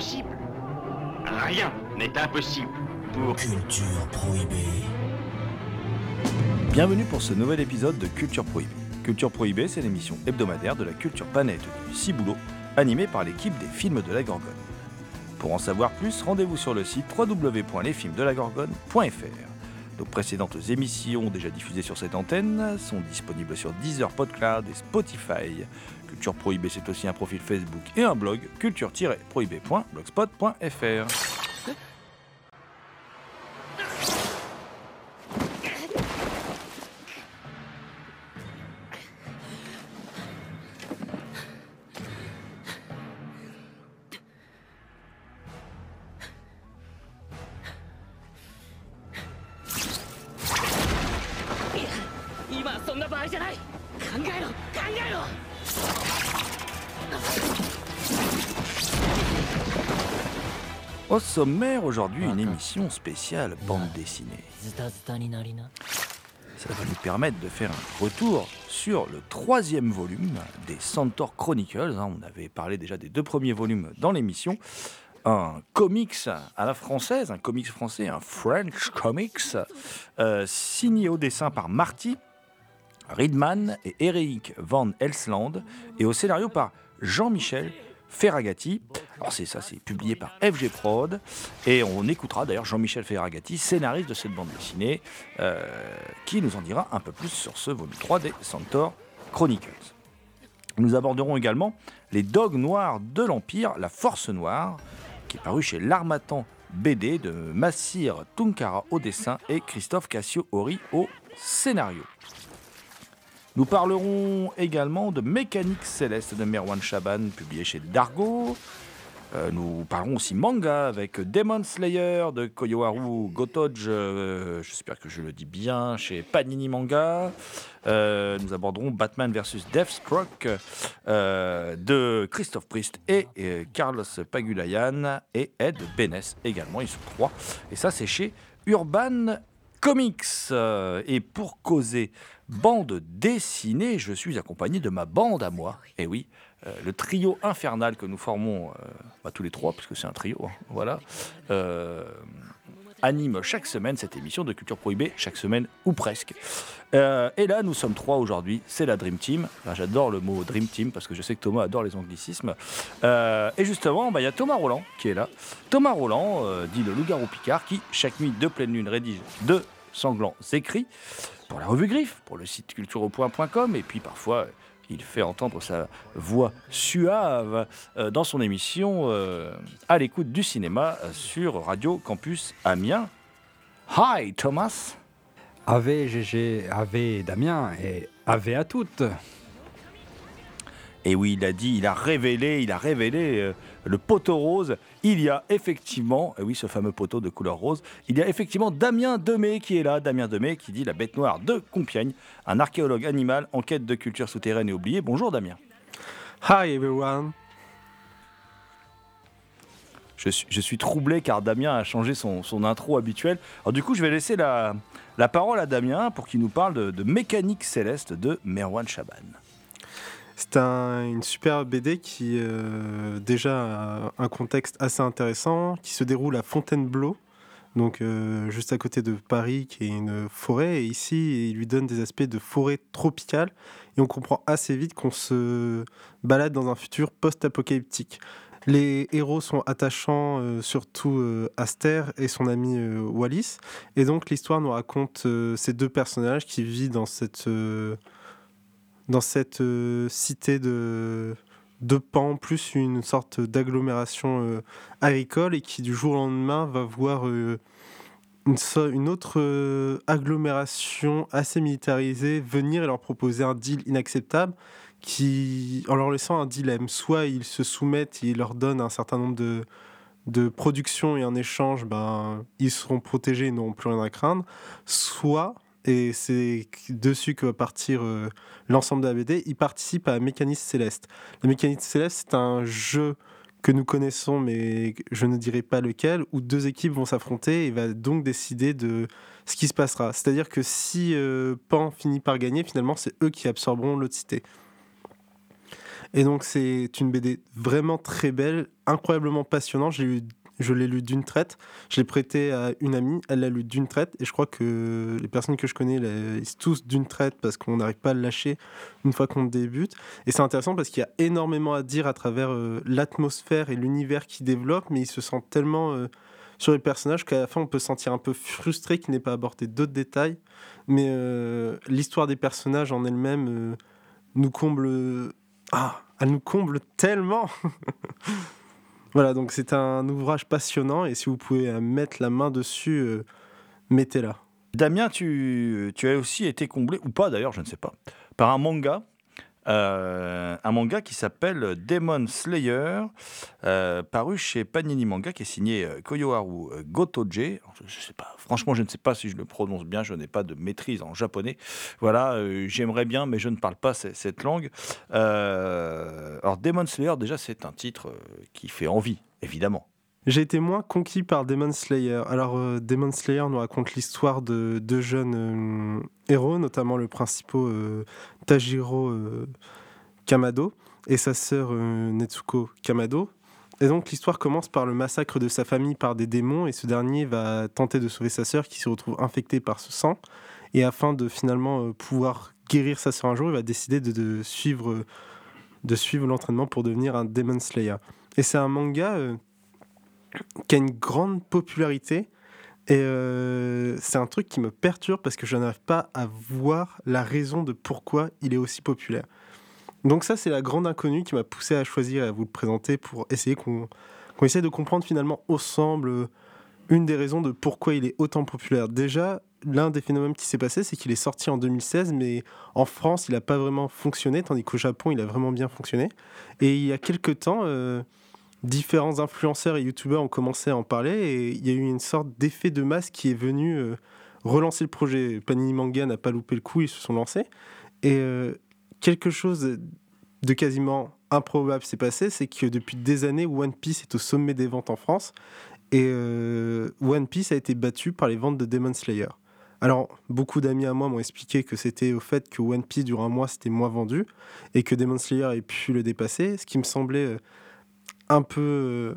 Rien n'est impossible pour... Culture prohibée. Bienvenue pour ce nouvel épisode de Culture Prohibée. Culture Prohibée, c'est l'émission hebdomadaire de la culture planète du Ciboulot, animée par l'équipe des films de la Gorgone. Pour en savoir plus, rendez-vous sur le site www.lesfilmsdelagorgone.fr. Nos précédentes émissions déjà diffusées sur cette antenne sont disponibles sur Deezer, PodCloud et Spotify. Culture Prohibée, c'est aussi un profil Facebook et un blog culture-prohibée.blogspot.fr. sommaire aujourd'hui, une émission spéciale bande dessinée. Ça va nous permettre de faire un retour sur le troisième volume des Centaur Chronicles. Hein. On avait parlé déjà des deux premiers volumes dans l'émission. Un comics à la française, un comics français, un French comics, euh, signé au dessin par Marty Riedman et Eric Van Elsland, et au scénario par Jean-Michel Ferragati. Alors c'est ça, c'est publié par FG Prod et on écoutera d'ailleurs Jean-Michel Ferragati, scénariste de cette bande dessinée, euh, qui nous en dira un peu plus sur ce volume 3 des Centaur Chronicles. Nous aborderons également les Dogs Noirs de l'Empire, la Force Noire, qui est paru chez l'Armatan BD de Massir Tunkara au dessin et Christophe Cassio-Ori au scénario. Nous parlerons également de Mécanique céleste de Merwan Chaban, publié chez Dargo. Euh, nous parlerons aussi manga avec Demon Slayer de Koyoharu Gotoj, euh, j'espère que je le dis bien, chez Panini Manga. Euh, nous aborderons Batman vs Deathstroke de Christophe Priest et, Carlos Pagulayan et Ed Benes également, ils sont trois. Et ça c'est chez Urban Comics. Et pour causer bande dessinée, je suis accompagné de ma bande à moi. Et oui, euh, le trio infernal que nous formons, euh, bah, tous les trois, puisque c'est un trio, hein, voilà, euh, anime chaque semaine cette émission de Culture Prohibée, chaque semaine ou presque. et là, nous sommes trois aujourd'hui, c'est la Dream Team. J'adore le mot Dream Team parce que je sais que Thomas adore les anglicismes. et justement, bah, il y a Thomas Roland qui est là. Thomas Roland, dit le loup-garou Picard, qui, chaque nuit de pleine lune, rédige deux sanglants écrits pour la revue Griffe, pour le site cultureaupoint.com, et puis parfois il fait entendre sa voix suave euh, dans son émission euh, à l'écoute du cinéma sur Radio Campus Amiens. Hi Thomas Ave GG, Ave Damien et Ave à toutes et oui, il a dit, il a révélé, il a révélé euh, le poteau rose. Il y a effectivement, oui, ce fameux poteau de couleur rose, il y a effectivement Damien Demey qui est là. Damien Demey qui dit La bête noire de Compiègne, un archéologue animal en quête de culture souterraine et oubliée. Bonjour Damien. Hi everyone. Je suis, je suis, troublé car Damien a changé son, son, intro habituel. Alors du coup, je vais laisser la, la parole à Damien pour qu'il nous parle de, de Mécanique céleste de Merwan Chaban. C'est un, une super BD qui euh, déjà a un contexte assez intéressant, qui se déroule à Fontainebleau, donc euh, juste à côté de Paris, qui est une forêt. Et ici, il lui donne des aspects de forêt tropicale. Et on comprend assez vite qu'on se balade dans un futur post-apocalyptique. Les héros sont attachants, euh, surtout euh, Aster et son ami Wallis. Et donc l'histoire nous raconte ces deux personnages qui vivent dans cette dans cette euh, cité de, de Pan, plus une sorte d'agglomération euh, agricole et qui du jour au lendemain va voir euh, une, autre agglomération assez militarisée venir et leur proposer un deal inacceptable qui, en leur laissant un dilemme. Soit ils se soumettent et ils leur donnent un certain nombre de, de productions et en échange, ben, ils seront protégés et n'auront plus rien à craindre. Soit, et c'est dessus que va partir euh, l'ensemble de la BD, ils participent à Mécanisme Céleste. Le Mécanisme Céleste, c'est un jeu que nous connaissons, mais je ne dirai pas lequel, où deux équipes vont s'affronter et va donc décider de ce qui se passera. C'est-à-dire que si euh, Pan finit par gagner, finalement, c'est eux qui absorberont l'autre cité. Et donc, c'est une BD vraiment très belle, incroyablement passionnante. Je l'ai lu d'une traite. Je l'ai prêté à une amie. Elle l'a lu d'une traite. Et je crois que les personnes que je connais lisent tous d'une traite parce qu'on n'arrive pas à le lâcher une fois qu'on débute. Et c'est intéressant parce qu'il y a énormément à dire à travers euh, l'atmosphère et l'univers qui développe. Mais il se sent tellement euh, sur les personnages qu'à la fin, on peut se sentir un peu frustré qu'il n'ait pas abordé d'autres détails. Mais euh, l'histoire des personnages en elle-même nous comble ah, elle nous comble tellement Voilà, donc c'est un ouvrage passionnant et si vous pouvez mettre la main dessus, euh, mettez-la. Damien, tu, tu as aussi été comblé, ou pas d'ailleurs, je ne sais pas, par un manga euh, un manga qui s'appelle Demon Slayer, euh, paru chez Panini Manga, qui est signé euh, Koyoharu Gotoje. Franchement, je ne sais pas si je le prononce bien, je n'ai pas de maîtrise en japonais. Voilà, j'aimerais bien, mais je ne parle pas cette langue. alors, Demon Slayer, déjà, c'est un titre qui fait envie, évidemment. J'ai été moins conquis par Demon Slayer. Alors, euh, Demon Slayer nous raconte l'histoire de deux jeunes euh, héros, notamment le principal euh, Tajiro Kamado et sa sœur Netsuko Kamado. Et donc, l'histoire commence par le massacre de sa famille par des démons, et ce dernier va tenter de sauver sa sœur qui se retrouve infectée par ce sang. Et afin de finalement pouvoir guérir sa sœur un jour, il va décider de, suivre, de suivre l'entraînement pour devenir un Demon Slayer. Et c'est un manga qui a une grande popularité. Et euh, c'est un truc qui me perturbe parce que je n'arrive pas à voir la raison de pourquoi il est aussi populaire. Donc ça, c'est la grande inconnue qui m'a poussé à choisir et à vous le présenter pour essayer qu'on essaie de comprendre finalement ensemble euh, une des raisons de pourquoi il est autant populaire. Déjà, l'un des phénomènes qui s'est passé, c'est qu'il est sorti en 2016, mais en France, il n'a pas vraiment fonctionné, tandis qu'au Japon, il a vraiment bien fonctionné. Et il y a quelques temps... Euh, différents influenceurs et youtubeurs ont commencé à en parler et il y a eu une sorte d'effet de masse qui est venu euh, relancer le projet. Panini Manga n'a pas loupé le coup, ils se sont lancés. Et euh, quelque chose de quasiment improbable s'est passé, c'est que depuis des années, One Piece est au sommet des ventes en France et euh, One Piece a été battu par les ventes de Demon Slayer. Alors, beaucoup d'amis à moi m'ont expliqué que c'était au fait que One Piece, durant un mois, c'était moins vendu et que Demon Slayer ait pu le dépasser, ce qui me semblait un peu. Euh,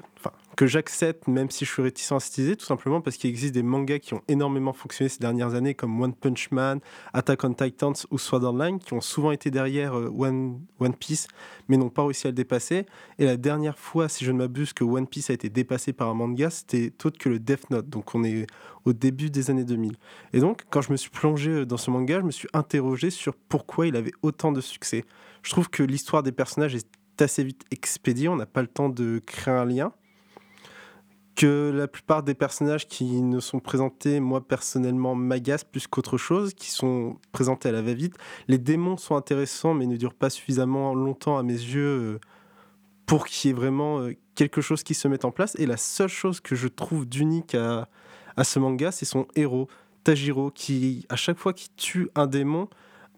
que j'accepte, même si je suis réticent à citer, tout simplement parce qu'il existe des mangas qui ont énormément fonctionné ces dernières années, comme One Punch Man, Attack on Titans ou Sword Online, qui ont souvent été derrière euh, One, Piece, mais n'ont pas réussi à le dépasser. Et la dernière fois, si je ne m'abuse, que One Piece a été dépassé par un manga, c'était autre que le Death Note. Donc on est au début des années 2000. Et donc, quand je me suis plongé dans ce manga, je me suis interrogé sur pourquoi il avait autant de succès. Je trouve que l'histoire des personnages est assez vite expédié, on n'a pas le temps de créer un lien. Que la plupart des personnages qui ne sont présentés, moi personnellement, m'agacent plus qu'autre chose, qui sont présentés à la va-vite. Les démons sont intéressants, mais ne durent pas suffisamment longtemps à mes yeux euh, pour qu'il y ait vraiment euh, quelque chose qui se mette en place. Et la seule chose que je trouve d'unique à, à ce manga, c'est son héros, Tajiro, qui, à chaque fois qu'il tue un démon,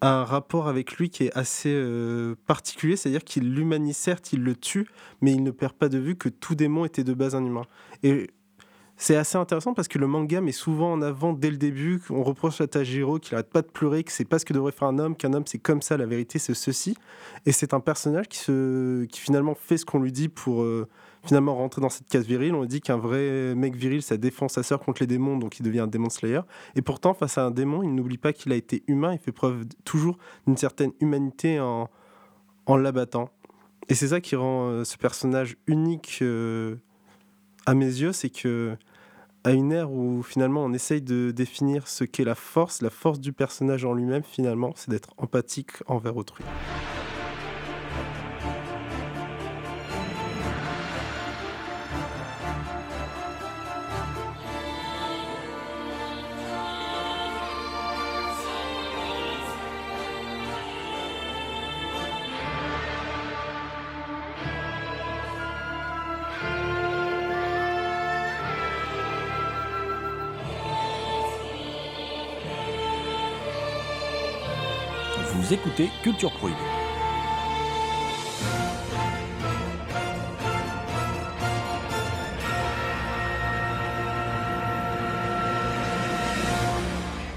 un rapport avec lui qui est assez euh, particulier, c'est-à-dire qu'il l'humanise certes, il le tue, mais il ne perd pas de vue que tout démon était de base un humain. Et c'est assez intéressant parce que le manga met souvent en avant dès le début qu'on reproche à Tajiro qu'il n'arrête pas de pleurer, que c'est pas ce que devrait faire un homme, qu'un homme c'est comme ça, la vérité c'est ceci. Et c'est un personnage qui, se, qui finalement fait ce qu'on lui dit pour euh, finalement rentrer dans cette case virile. On dit qu'un vrai mec viril, ça défend sa sœur contre les démons, donc il devient un démon slayer. Et pourtant, face à un démon, il n'oublie pas qu'il a été humain, il fait preuve toujours d'une certaine humanité en, en l'abattant. Et c'est ça qui rend euh, ce personnage unique euh, à mes yeux, c'est que à une ère où finalement on essaye de définir ce qu'est la force, la force du personnage en lui-même finalement, c'est d'être empathique envers autrui. Culture Prohibée.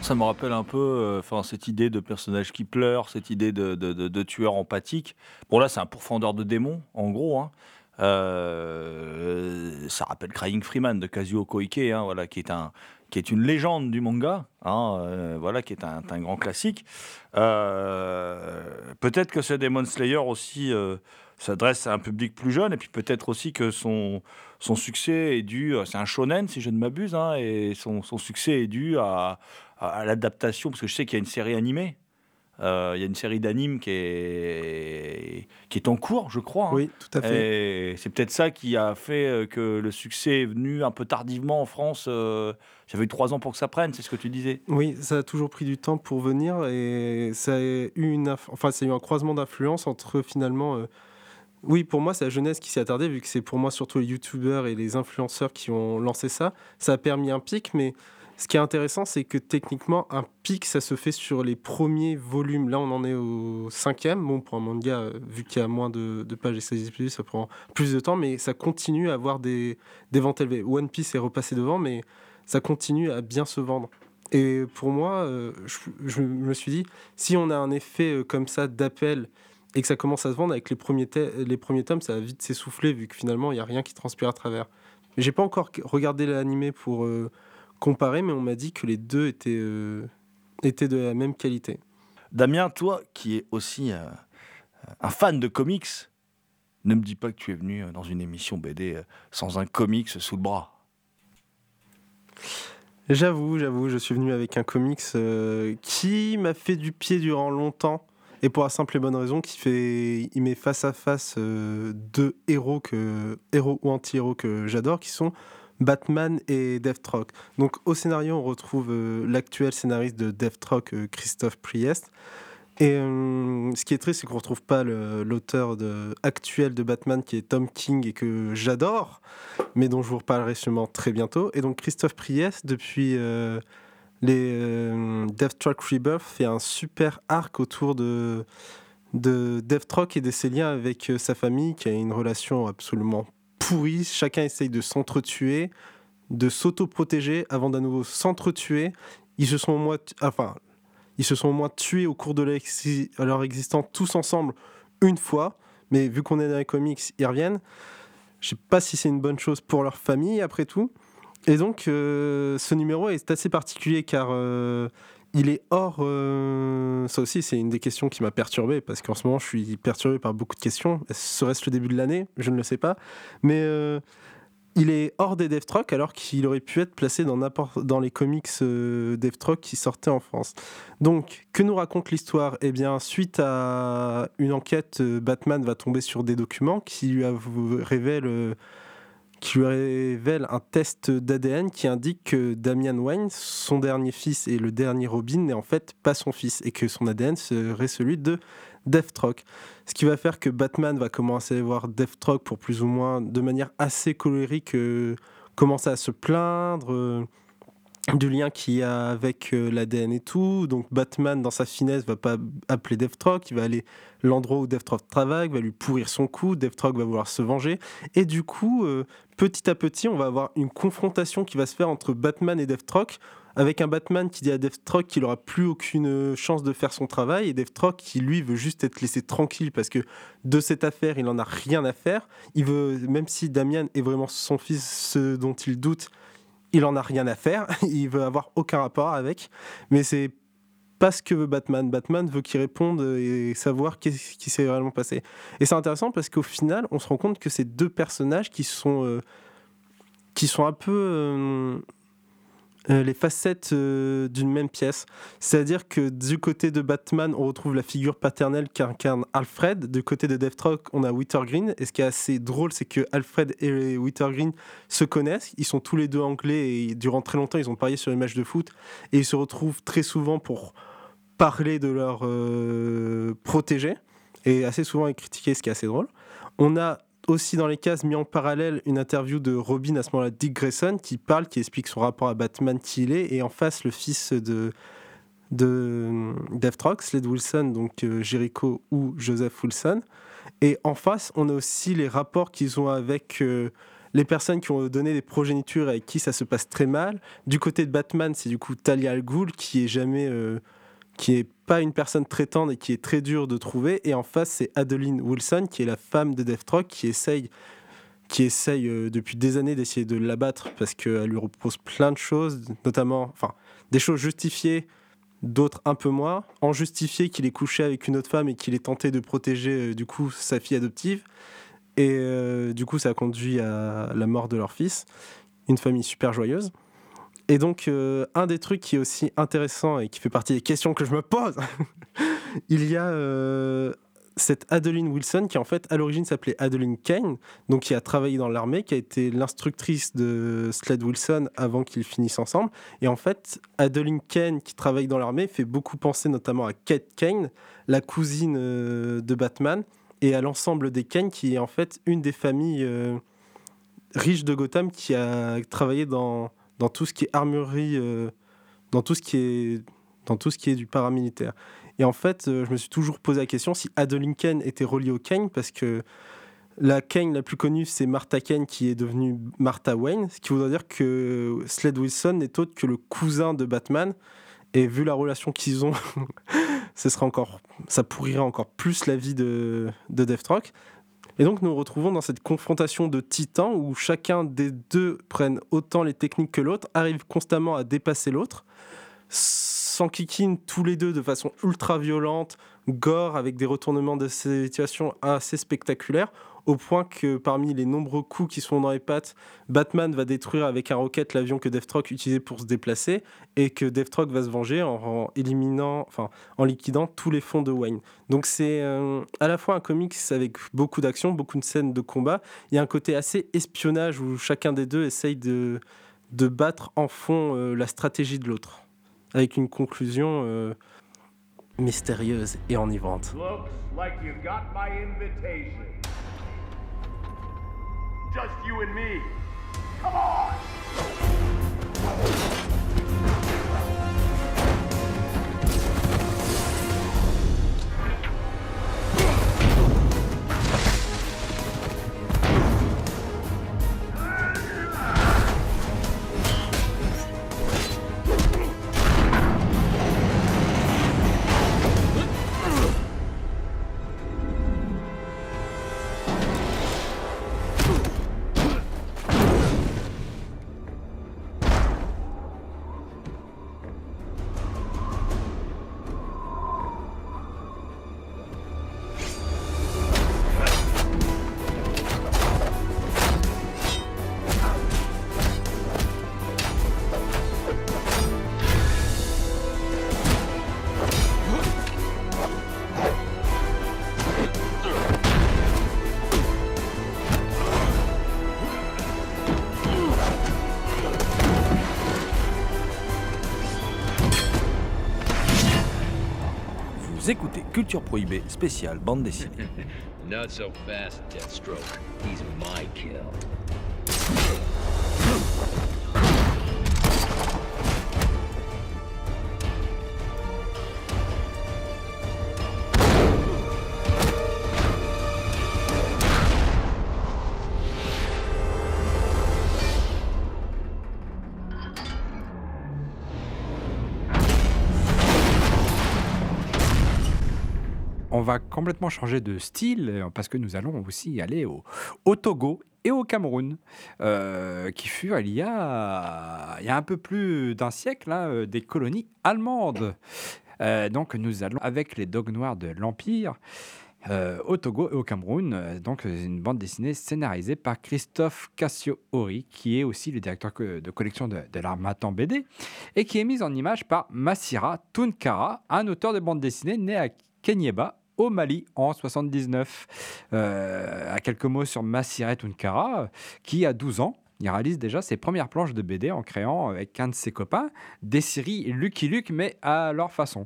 ça me rappelle un peu euh, enfin, cette idée de personnage qui pleure, cette idée de, de, tueur empathique. Bon, là, c'est un pourfendeur de démons, en gros. Hein. Euh, ça rappelle Crying Freeman de Kazuo Koike, hein, voilà, qui est un qui est une légende du manga, hein, euh, voilà, qui est un, grand classique. peut-être que ce Demon Slayer aussi s'adresse à un public plus jeune, et puis peut-être aussi que son, succès est dû, c'est un shonen si je ne m'abuse, hein, et son, succès est dû à, l'adaptation, parce que je sais qu'il y a une série animée. Euh, il y a une série d'animes qui est, qui est en cours, je crois. Hein. Oui, tout à fait. Et c'est peut-être ça qui a fait euh, que le succès est venu un peu tardivement en France. Euh, j'avais eu trois ans pour que ça prenne, c'est ce que tu disais. Oui, ça a toujours pris du temps pour venir et ça a eu, une enfin, ça a eu un croisement d'influence entre finalement. Oui, pour moi, c'est la jeunesse qui s'est attardée, vu que c'est pour moi surtout les youtubeurs et les influenceurs qui ont lancé ça. Ça a permis un pic, mais ce qui est intéressant, c'est que techniquement, un pic, ça se fait sur les premiers volumes. Là, on en est au cinquième. Bon, pour un manga, euh, vu qu'il y a moins de, pages et ça, prend plus de temps, mais ça continue à avoir des, des ventes élevées. One Piece est repassé devant, mais ça continue à bien se vendre. Et pour moi, euh, je, me suis dit, si on a un effet euh, comme ça d'appel et que ça commence à se vendre avec les premiers, les premiers tomes, ça va vite s'essouffler vu que finalement, il n'y a rien qui transpire à travers. J'ai pas encore regardé l'animé pour comparé, mais on m'a dit que les deux étaient, euh, étaient de la même qualité. Damien, toi qui es aussi euh, un fan de comics, ne me dis pas que tu es venu euh, dans une émission BD sans un comics sous le bras. J'avoue, j'avoue, je suis venu avec un comics qui m'a fait du pied durant longtemps. Et pour la simple et bonne raison qu'il fait, il met face à face deux héros que héros ou anti-héros que j'adore, qui sont Batman et Deathstroke. Donc au scénario, on retrouve euh, l'actuel scénariste de Deathstroke, euh, Christophe Priest. Et euh, ce qui est triste, c'est qu'on ne retrouve pas l'auteur actuel de Batman qui est Tom King et que j'adore, mais dont je vous reparlerai sûrement très bientôt. Et donc Christophe Priest, depuis les Deathstroke Rebirth, fait un super arc autour de, de Deathstroke et de ses liens avec sa famille, qui a une relation absolument Chacun essaye de s'entretuer, de s'auto-protéger avant d'à nouveau s'entretuer. Ils se sont au moins, enfin, ils se sont au moins tués au cours de leur existence tous ensemble une fois. Mais vu qu'on est dans les comics, ils reviennent. Je sais pas si c'est une bonne chose pour leur famille après tout. Et donc, euh, ce numéro est assez particulier car euh, il est hors. Euh, ça aussi, c'est une des questions qui m'a perturbé parce qu'en ce moment, je suis perturbé par beaucoup de questions. Serait-ce le début de l'année? Je ne le sais pas. Mais euh, il est hors des Deathstroke alors qu'il aurait pu être placé dans, les comics euh, Deathstroke qui sortaient en France. Donc, que nous raconte l'histoire? Eh bien, suite à une enquête, Batman va tomber sur des documents qui lui révèlent qui lui révèle un test d'ADN qui indique que Damian Wayne, son dernier fils et le dernier Robin, n'est en fait pas son fils et que son ADN serait celui de Deathstroke. Ce qui va faire que Batman va commencer à voir Deathstroke pour plus ou moins de manière assez colérique, euh, commencer à se plaindre. Euh, du lien qu'il y a avec euh, l'ADN et tout. Donc Batman, dans sa finesse, va pas appeler Deathstroke, il va aller l'endroit où Deathstroke travaille, va lui pourrir son coup, Deathstroke va vouloir se venger. Et du coup, euh, petit à petit, on va avoir une confrontation qui va se faire entre Batman et Deathstroke, avec un Batman qui dit à Deathstroke qu'il aura plus aucune chance de faire son travail, et Deathstroke qui, lui, veut juste être laissé tranquille parce que de cette affaire, il en a rien à faire. Il veut, même si Damian est vraiment son fils, ce dont il doute, il en a rien à faire, il veut avoir aucun rapport avec, mais c'est pas ce que veut Batman. Batman veut qu'il réponde et savoir qu'est-ce qui s'est réellement passé. Et c'est intéressant parce qu'au final, on se rend compte que ces deux personnages qui sont, euh, qui sont un peu euh, euh, les facettes euh, d'une même pièce. C'est-à-dire que du côté de Batman, on retrouve la figure paternelle qu'incarne Alfred. Du côté de Deathstroke, on a Green. Et ce qui est assez drôle, c'est que Alfred et Green se connaissent. Ils sont tous les deux anglais et durant très longtemps, ils ont parié sur les matchs de foot. Et ils se retrouvent très souvent pour parler de leurs euh, protégés. Et assez souvent, ils critiquer, ce qui est assez drôle. On a aussi dans les cases mis en parallèle une interview de Robin à ce moment-là, Dick Grayson, qui parle, qui explique son rapport à Batman qui il est, et en face le fils de de Deathstroke, Sled Wilson, donc Jericho ou Joseph Wilson. Et en face, on a aussi les rapports qu'ils ont avec les personnes qui ont donné des progénitures avec qui ça se passe très mal. Du côté de Batman, c'est du coup Talia al Ghul qui est jamais, euh, qui est pas une personne très tendre et qui est très dure de trouver. Et en face, c'est Adeline Wilson qui est la femme de Deathstroke qui essaye, qui essaye euh, depuis des années d'essayer de l'abattre parce qu'elle lui repose plein de choses, notamment, enfin, des choses justifiées d'autres un peu moins, en justifié qu'il est couché avec une autre femme et qu'il est tenté de protéger euh, du coup sa fille adoptive. Et euh, du coup, ça a conduit à la mort de leur fils. Une famille super joyeuse. Et donc, euh, un des trucs qui est aussi intéressant et qui fait partie des questions que je me pose, il y a euh, cette Adeline Wilson qui, en fait, à l'origine s'appelait Adeline Kane, donc qui a travaillé dans l'armée, qui a été l'instructrice de Sled Wilson avant qu'ils finissent ensemble. Et en fait, Adeline Kane, qui travaille dans l'armée, fait beaucoup penser notamment à Kate Kane, la cousine de Batman, et à l'ensemble des Kane, qui est en fait une des familles euh, riches de Gotham qui a travaillé dans, dans tout ce qui est armurerie, euh, dans, tout ce qui est, dans tout ce qui est du paramilitaire. Et en fait, euh, je me suis toujours posé la question si Adeline Kane était reliée au Kane, parce que la Kane la plus connue, c'est Martha Kane qui est devenue Martha Wayne, ce qui voudrait dire que Sled Wilson n'est autre que le cousin de Batman. Et vu la relation qu'ils ont ce sera encore, ça pourrirait encore plus la vie de, de Deathstroke. Et donc nous nous retrouvons dans cette confrontation de titans où chacun des deux prennent autant les techniques que l'autre, arrive constamment à dépasser l'autre, s'enquiquinent tous les deux de façon ultra violente, gore avec des retournements de situation assez spectaculaires, au point que parmi les nombreux coups qui sont dans les pattes, Batman va détruire avec un rocket l'avion que Deathstroke utilisait pour se déplacer et que Deathstroke va se venger en, éliminant, enfin, en liquidant tous les fonds de Wayne. Donc c'est euh, à la fois un comics avec beaucoup d'action, beaucoup de scènes de combat. Il y a un côté assez espionnage où chacun des deux essaye de, de battre en fond euh, la stratégie de l'autre, avec une conclusion euh, mystérieuse et enivrante. Just you and me. Come on! Culture Prohibée spéciale bande dessinée. Not so fast, Deathstroke. Va complètement changer de style euh, parce que nous allons aussi aller au, Togo et au Cameroun, euh, qui furent il y, a, il y a un peu plus d'un siècle hein, euh, des colonies allemandes. donc nous allons avec les dogs noirs de l'Empire. au Togo et au Cameroun, donc une bande dessinée scénarisée par Christophe Cassio-Hori, qui est aussi le directeur de collection de, de l'Armatan BD, et qui est mise en image par Masira Tunkara, un auteur de bande dessinée né à Kenyeba au Mali en 79. Euh, à quelques mots sur Massiret Unkara, qui a 12 ans, il réalise déjà ses premières planches de BD en créant avec un de ses copains des séries Lucky Luke, mais à leur façon.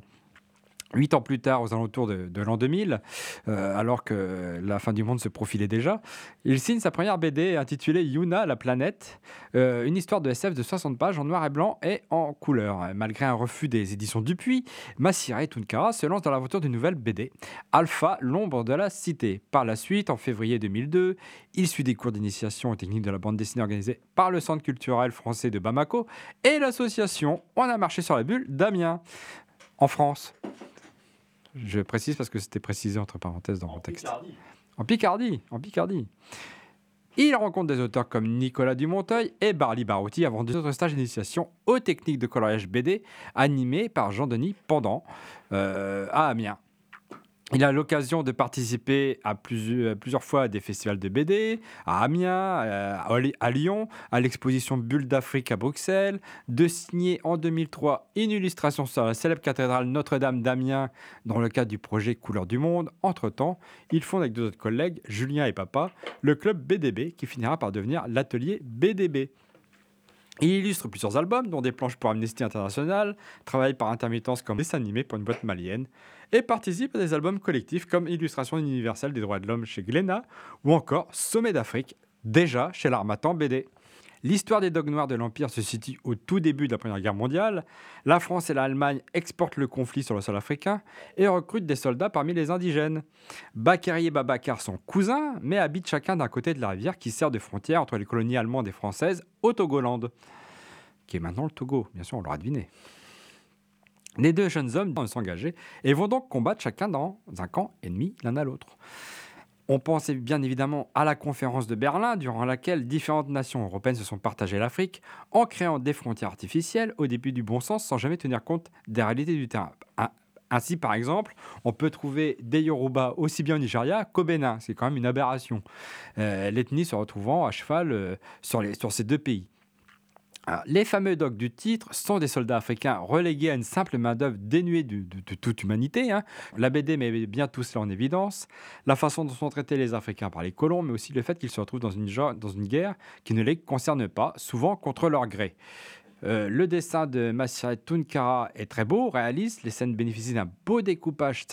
Huit ans plus tard, aux alentours de, l'an 2000, euh, alors que la fin du monde se profilait déjà, il signe sa première BD intitulée Yuna, la planète, euh, une histoire de SF de 60 pages en noir et blanc et en couleur. Malgré un refus des éditions Dupuis, Massira et Tunkara se lancent dans l'aventure d'une nouvelle BD, Alpha, l'ombre de la cité. Par la suite, en février 2002, il suit des cours d'initiation aux techniques de la bande dessinée organisés par le Centre culturel français de Bamako et l'association On a marché sur la bulle d'Amiens, en France. Je précise parce que c'était précisé entre parenthèses dans mon texte. En Picardie, en Picardie. Il rencontre des auteurs comme Nicolas Dumonteuil et Barly Barouti avant deux autres stages d'initiation aux techniques de coloriage BD animés par Jean-Denis Pendant euh, à Amiens. Il a l'occasion de participer à plusieurs, plusieurs, fois à des festivals de BD, à Amiens, euh, à, Lyon, à l'exposition Bulle d'Afrique à Bruxelles, de signer en 2003 une illustration sur la célèbre cathédrale Notre-Dame d'Amiens dans le cadre du projet Couleurs du Monde. Entre-temps, il fonde avec deux autres collègues, Julien et Papa, le club BDB qui finira par devenir l'atelier BDB. Il illustre plusieurs albums, dont des planches pour Amnesty International, travaille par intermittence comme dessin animé pour une boîte malienne, et participe à des albums collectifs comme Illustration universelle des droits de l'homme chez Glénat, ou encore Sommet d'Afrique, déjà chez l'Armatan BD. L'histoire des dogs noirs de l'Empire se situe au tout début de la Première Guerre mondiale. La France et l'Allemagne exportent le conflit sur le sol africain et recrutent des soldats parmi les indigènes. Bakary et Babacar sont cousins, mais habitent chacun d'un côté de la rivière qui sert de frontière entre les colonies allemandes et françaises au Togoland, qui est maintenant le Togo, bien sûr, on l'aura deviné. Les deux jeunes hommes vont s'engager et vont donc combattre chacun dans un camp ennemi l'un à l'autre. On pense bien évidemment à la conférence de Berlin, durant laquelle différentes nations européennes se sont partagées l'Afrique en créant des frontières artificielles au début du bon sens sans jamais tenir compte des réalités du terrain. Ainsi, par exemple, on peut trouver des Yoruba aussi bien au Nigeria qu'au Bénin. C'est quand même une aberration. Euh, l'ethnie se retrouvant à cheval euh, sur ces deux pays les fameux dogs du titre sont des soldats africains relégués à une simple main-d'œuvre dénuée de, toute humanité. Hein. La BD met bien tout cela en évidence. La façon dont sont traités les Africains par les colons, mais aussi le fait qu'ils se retrouvent dans une, guerre qui ne les concerne pas, souvent contre leur gré. Euh, le dessin de Massiret Tunkara est très beau, réaliste. Les scènes bénéficient d'un beau découpage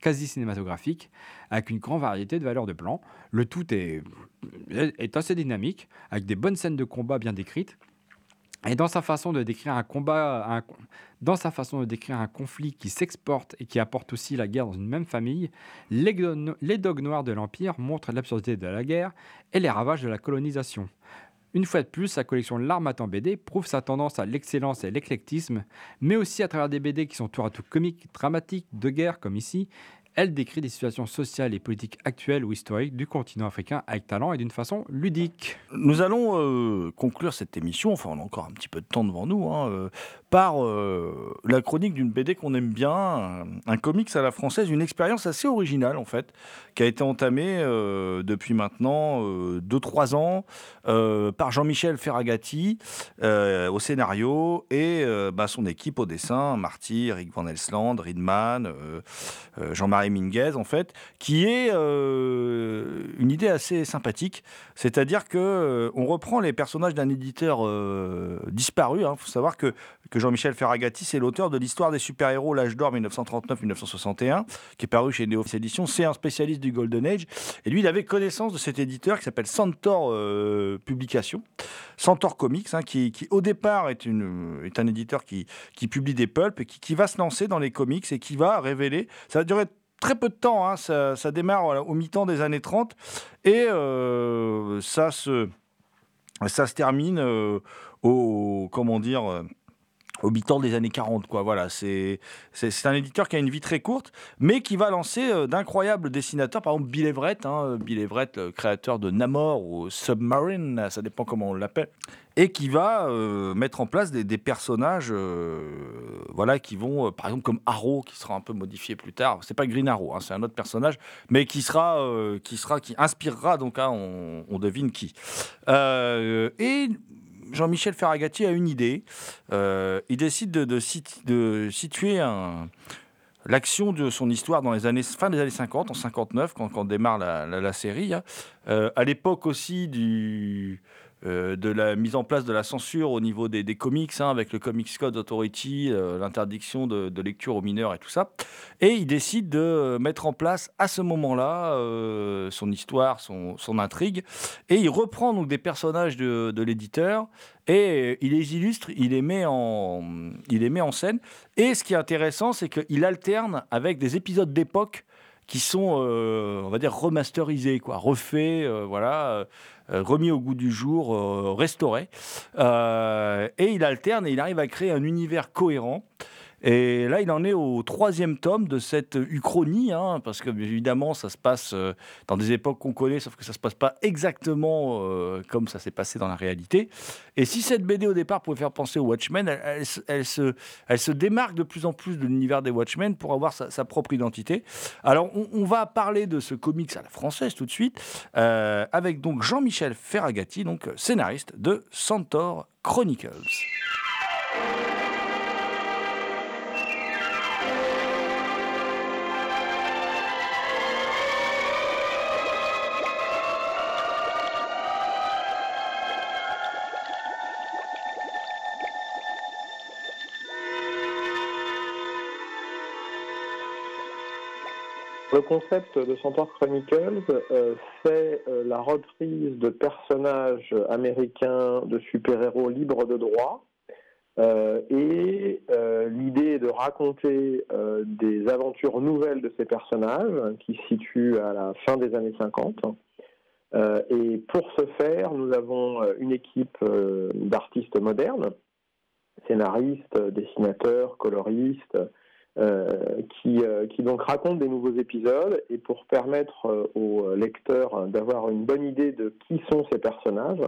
quasi cinématographique, avec une grande variété de valeurs de plan. Le tout est assez dynamique, avec des bonnes scènes de combat bien décrites. Et dans sa façon de décrire un combat, dans sa façon de décrire un conflit qui s'exporte et qui apporte aussi la guerre dans une même famille, les, dogs noirs de l'Empire montrent l'absurdité de la guerre et les ravages de la colonisation. Une fois de plus, sa collection L'Armatan BD prouve sa tendance à l'excellence et l'éclectisme, mais aussi à travers des BD qui sont tour à tour comiques, dramatiques, de guerre comme ici, elle décrit des situations sociales et politiques actuelles ou historiques du continent africain avec talent et d'une façon ludique. Nous allons euh, conclure cette émission, enfin on a encore un petit peu de temps devant nous, hein, euh, par euh, la chronique d'une BD qu'on aime bien, un, comics à la française, une expérience assez originale en fait, qui a été entamée depuis maintenant 2-3 ans par Jean-Michel Ferragati au scénario et bah, son équipe au dessin, Marty, Eric Van Elsland, Riedman, Jean-Marie Minguez, en fait, qui est euh, une idée assez sympathique. C'est-à-dire que euh, on reprend les personnages d'un éditeur euh, disparu. Il hein. faut savoir que, que Jean-Michel Ferragati, c'est l'auteur de l'histoire des super-héros L'âge d'or 1939-1961, qui est paru chez Néo Éditions. C'est un spécialiste du Golden Age. Et lui, il avait connaissance de cet éditeur qui s'appelle Centaur Publication, Centaur Comics, hein, qui, au départ est, un éditeur qui, qui publie des pulps et qui, qui va se lancer dans les comics et qui va révéler. Ça va durer très peu de temps, hein. ça, démarre au mi-temps des années 30 et euh, ça, se, ça se termine euh, au, comment dire, euh, mi-temps des années 40. Quoi. Voilà, c'est, un éditeur qui a une vie très courte, mais qui va lancer d'incroyables dessinateurs. Par exemple, Bill Everett, hein, Bill Everett, le créateur de Namor ou Submarine, ça dépend comment on l'appelle et qui va euh, mettre en place des, personnages euh, voilà, qui vont, euh, par exemple, comme Arrow, qui sera un peu modifié plus tard. C'est pas Green Arrow, hein, c'est un autre personnage, mais qui sera, qui, sera qui inspirera, donc hein, on, devine qui. et Jean-Michel Ferragati a une idée. il décide de, situer l'action de son histoire dans les années fin des années 50, en 59, quand, démarre la, série. Hein. à l'époque aussi du euh, de la mise en place de la censure au niveau des, comics, hein, avec le Comics Code Authority, l'interdiction de, lecture aux mineurs et tout ça. Et il décide de mettre en place à ce moment-là son histoire, son, intrigue. Et il reprend donc des personnages de, l'éditeur et il les illustre, il les met en, il les met en scène. Et ce qui est intéressant, c'est qu'il alterne avec des épisodes d'époque qui sont, euh, on va dire, remasterisés, quoi, refaits, euh, voilà, euh, remis au goût du jour, restaurés. et il alterne et il arrive à créer un univers cohérent. Et là, il en est au troisième tome de cette uchronie, hein, parce que évidemment, ça se passe euh, dans des époques qu'on connaît, sauf que ça se passe pas exactement euh, comme ça s'est passé dans la réalité. Et si cette BD au départ pouvait faire penser aux Watchmen, elle, se, elle se démarque de plus en plus de l'univers des Watchmen pour avoir sa, propre identité. Alors, on, va parler de ce comics à la française tout de suite, euh, avec donc Jean-Michel Ferragati, donc scénariste de Centaur Chronicles. Le concept de Centaur Chronicles, euh, c'est euh, la reprise de personnages américains de super-héros libres de droit. Euh, et l'idée est de raconter des aventures nouvelles de ces personnages qui se situent à la fin des années 50. et pour ce faire, nous avons une équipe d'artistes modernes, scénaristes, dessinateurs, coloristes, qui, euh, qui, donc raconte des nouveaux épisodes et pour permettre euh, aux lecteurs d'avoir une bonne idée de qui sont ces personnages,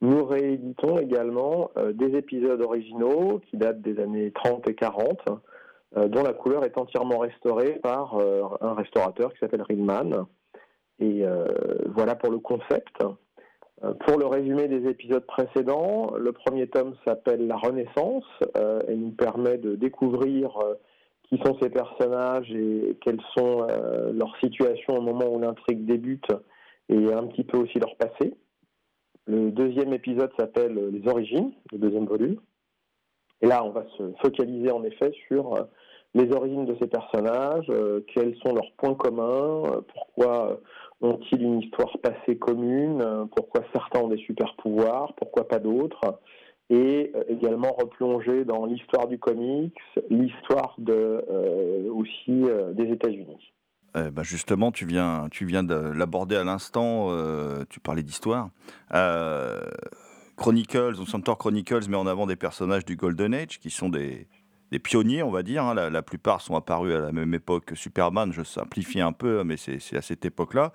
nous rééditons également des épisodes originaux qui datent des années 30 et 40, dont la couleur est entièrement restaurée par un restaurateur qui s'appelle Ridman. Et voilà pour le concept. Pour le résumé des épisodes précédents, le premier tome s'appelle La Renaissance et nous permet de découvrir qui sont ces personnages et quelles sont euh, leurs situations au moment où l'intrigue débute et un petit peu aussi leur passé. Le deuxième épisode s'appelle Les origines, le deuxième volume. Et là, on va se focaliser en effet sur euh, les origines de ces personnages, euh, quels sont leurs points communs, pourquoi ont-ils une histoire passée commune, pourquoi certains ont des super pouvoirs, pourquoi pas d'autres, et euh, également replonger dans l'histoire du comics, l'histoire de, euh, aussi euh, des États-Unis. Ben justement, tu viens, tu viens de l'aborder à l'instant, tu parlais d'histoire. Chronicles, on Centaur Chronicles met en avant des personnages du Golden Age qui sont des, des pionniers, on va dire. Hein. La, plupart sont apparus à la même époque que Superman. Je simplifie un peu, mais c'est à cette époque-là.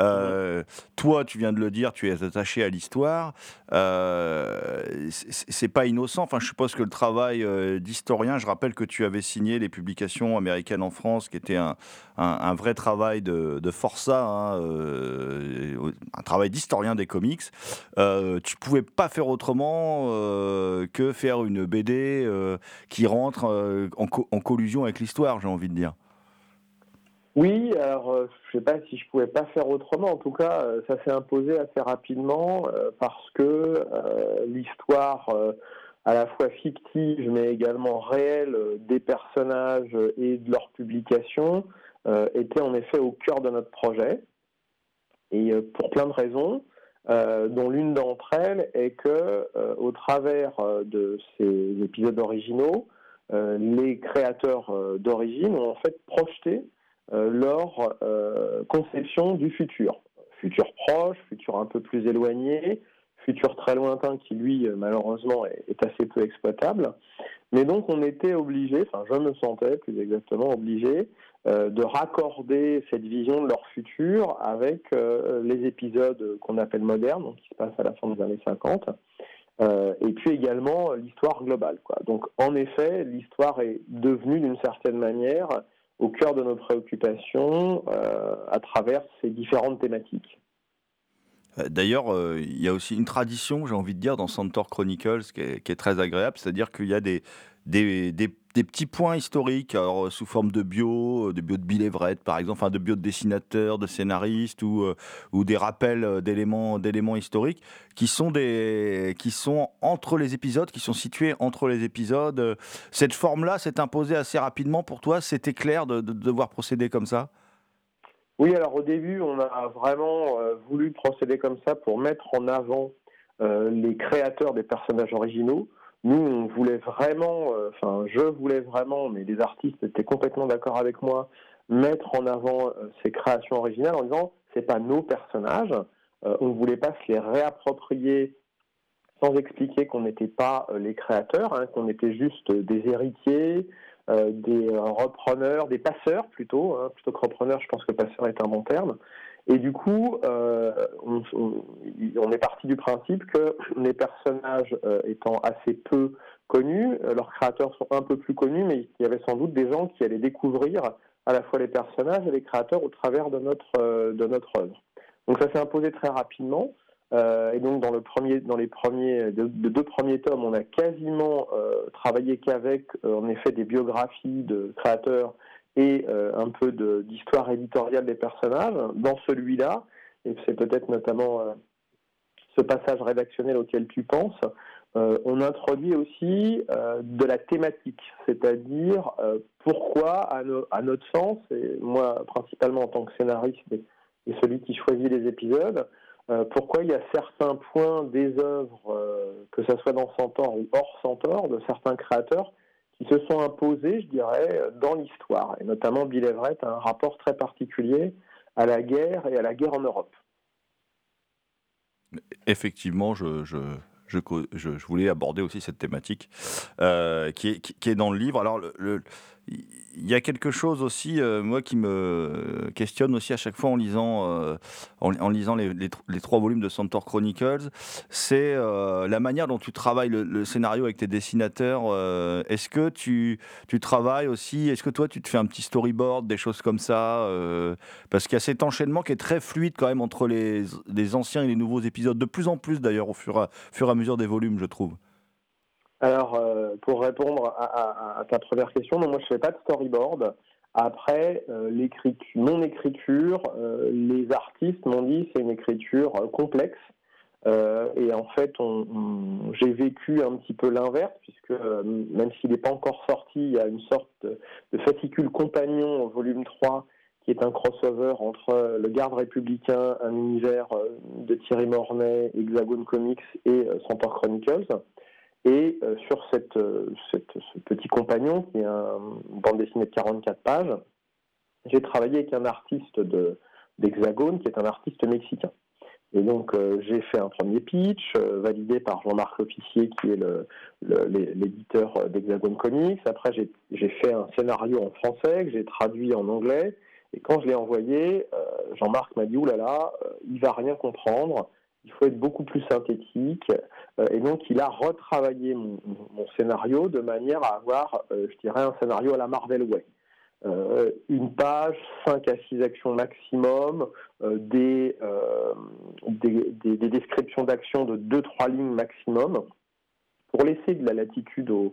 Euh, toi, tu viens de le dire, tu es attaché à l'histoire. Euh, c'est pas innocent. Enfin, je suppose que le travail euh, d'historien, je rappelle que tu avais signé les publications américaines en France, qui était un, un, vrai travail de, de forçat, hein, euh, un travail d'historien des comics. tu pouvais pas faire autrement que faire une BD qui rentre euh, en, collusion avec l'histoire, j'ai envie de dire. Oui, alors euh, je ne sais pas si je pouvais pas faire autrement. En tout cas, euh, ça s'est imposé assez rapidement parce que l'histoire à la fois fictive mais également réelle des personnages et de leur publication était en effet au cœur de notre projet. Et pour plein de raisons, dont l'une d'entre elles est que au travers de ces épisodes originaux, les créateurs euh, d'origine ont en fait projeté euh, leur conception du futur. Futur proche, futur un peu plus éloigné, futur très lointain qui lui malheureusement est, assez peu exploitable. Mais donc on était obligé, enfin je me sentais plus exactement obligé de raccorder cette vision de leur futur avec les épisodes qu'on appelle modernes, qui se passent à la fin des années 50, euh, et puis également l'histoire globale. Quoi. Donc en effet, l'histoire est devenue d'une certaine manière au cœur de nos préoccupations euh, à travers ces différentes thématiques. D'ailleurs, il y a aussi une tradition, j'ai envie de dire, dans Centaur Chronicles qui est, très agréable, c'est-à-dire qu'il y a des, petits points historiques, alors, sous forme de bio, de bio de Bill Everett par exemple, enfin de bio de dessinateurs, de scénaristes ou, des rappels d'éléments, historiques qui sont entre les épisodes, qui sont situés entre les épisodes. Cette forme-là s'est imposée assez rapidement pour toi? C'était clair de devoir procéder comme ça? Oui, alors au début, on a vraiment euh, voulu procéder comme ça pour mettre en avant euh, les créateurs des personnages originaux. Nous, on voulait vraiment, euh, enfin, je voulais vraiment, mais les artistes étaient complètement d'accord avec moi, mettre en avant ces créations originales en disant c'est pas nos personnages. on ne voulait pas se les réapproprier sans expliquer qu'on n'était pas les créateurs, hein, qu'on était juste des héritiers, des repreneurs, des passeurs plutôt, hein, plutôt que repreneurs, je pense que passeur est un bon terme. Et du coup, euh, on, est parti du principe que les personnages euh, étant assez peu connus, leurs créateurs sont un peu plus connus, mais il y avait sans doute des gens qui allaient découvrir à la fois les personnages et les créateurs au travers de notre, de notre œuvre. Donc ça s'est imposé très rapidement. Euh, et donc dans le premier, dans les premiers, de, deux premiers tomes, on a quasiment euh, travaillé qu'avec, euh, en effet, des biographies de créateurs et un peu d'histoire éditoriale des personnages. Dans celui-là, et c'est peut-être notamment ce passage rédactionnel auquel tu penses, on introduit aussi de la thématique, c'est-à-dire pourquoi, à, notre sens, et moi principalement en tant que scénariste et celui qui choisit les épisodes, euh, pourquoi il y a certains points des œuvres, euh, que ce soit dans Centaure ou hors Centaure, de certains créateurs qui se sont imposés, je dirais, dans l'histoire. Et notamment Bill Everett a un rapport très particulier à la guerre et à la guerre en Europe. Effectivement, je, je, je, voulais aborder aussi cette thématique euh, qui, est, qui, est, dans le livre. Alors, le il y a quelque chose aussi, euh, moi, qui me questionne aussi à chaque fois en lisant, euh, en, lisant les, trois volumes de Centaur Chronicles, c'est euh, la manière dont tu travailles le, scénario avec tes dessinateurs. est-ce que tu, travailles aussi, est-ce que toi, tu te fais un petit storyboard, des choses comme ça Parce qu'il y a cet enchaînement qui est très fluide quand même entre les, anciens et les nouveaux épisodes, de plus en plus d'ailleurs au fur, fur et à mesure des volumes, je trouve. Alors, pour répondre à, ta première question, moi je fais pas de storyboard. Après, euh, mon écriture, euh, les artistes m'ont dit c'est une écriture complexe. et en fait, j'ai vécu un petit peu l'inverse, puisque même s'il n'est pas encore sorti, il y a une sorte de, fascicule compagnon au volume 3 qui est un crossover entre le garde républicain, un univers de Thierry Mornay, Hexagone Comics et Centaur Chronicles. Et euh, sur euh, cette, ce petit compagnon, qui est un bande dessinée de 44 pages, j'ai travaillé avec un artiste d'Hexagone, qui est un artiste mexicain. Et donc euh, j'ai fait un premier pitch, validé par Jean-Marc Officier, qui est l'éditeur d'Hexagone Comics. Après, j'ai fait un scénario en français que j'ai traduit en anglais. Et quand je l'ai envoyé, Jean-Marc m'a dit, oulala, il va rien comprendre il faut être beaucoup plus synthétique. Euh, et donc, il a retravaillé mon, scénario de manière à avoir, euh, je dirais, un scénario à la Marvel Way. Euh, une page, 5 à 6 actions maximum, des, des, descriptions d'actions de 2-3 lignes maximum, pour laisser de la latitude au,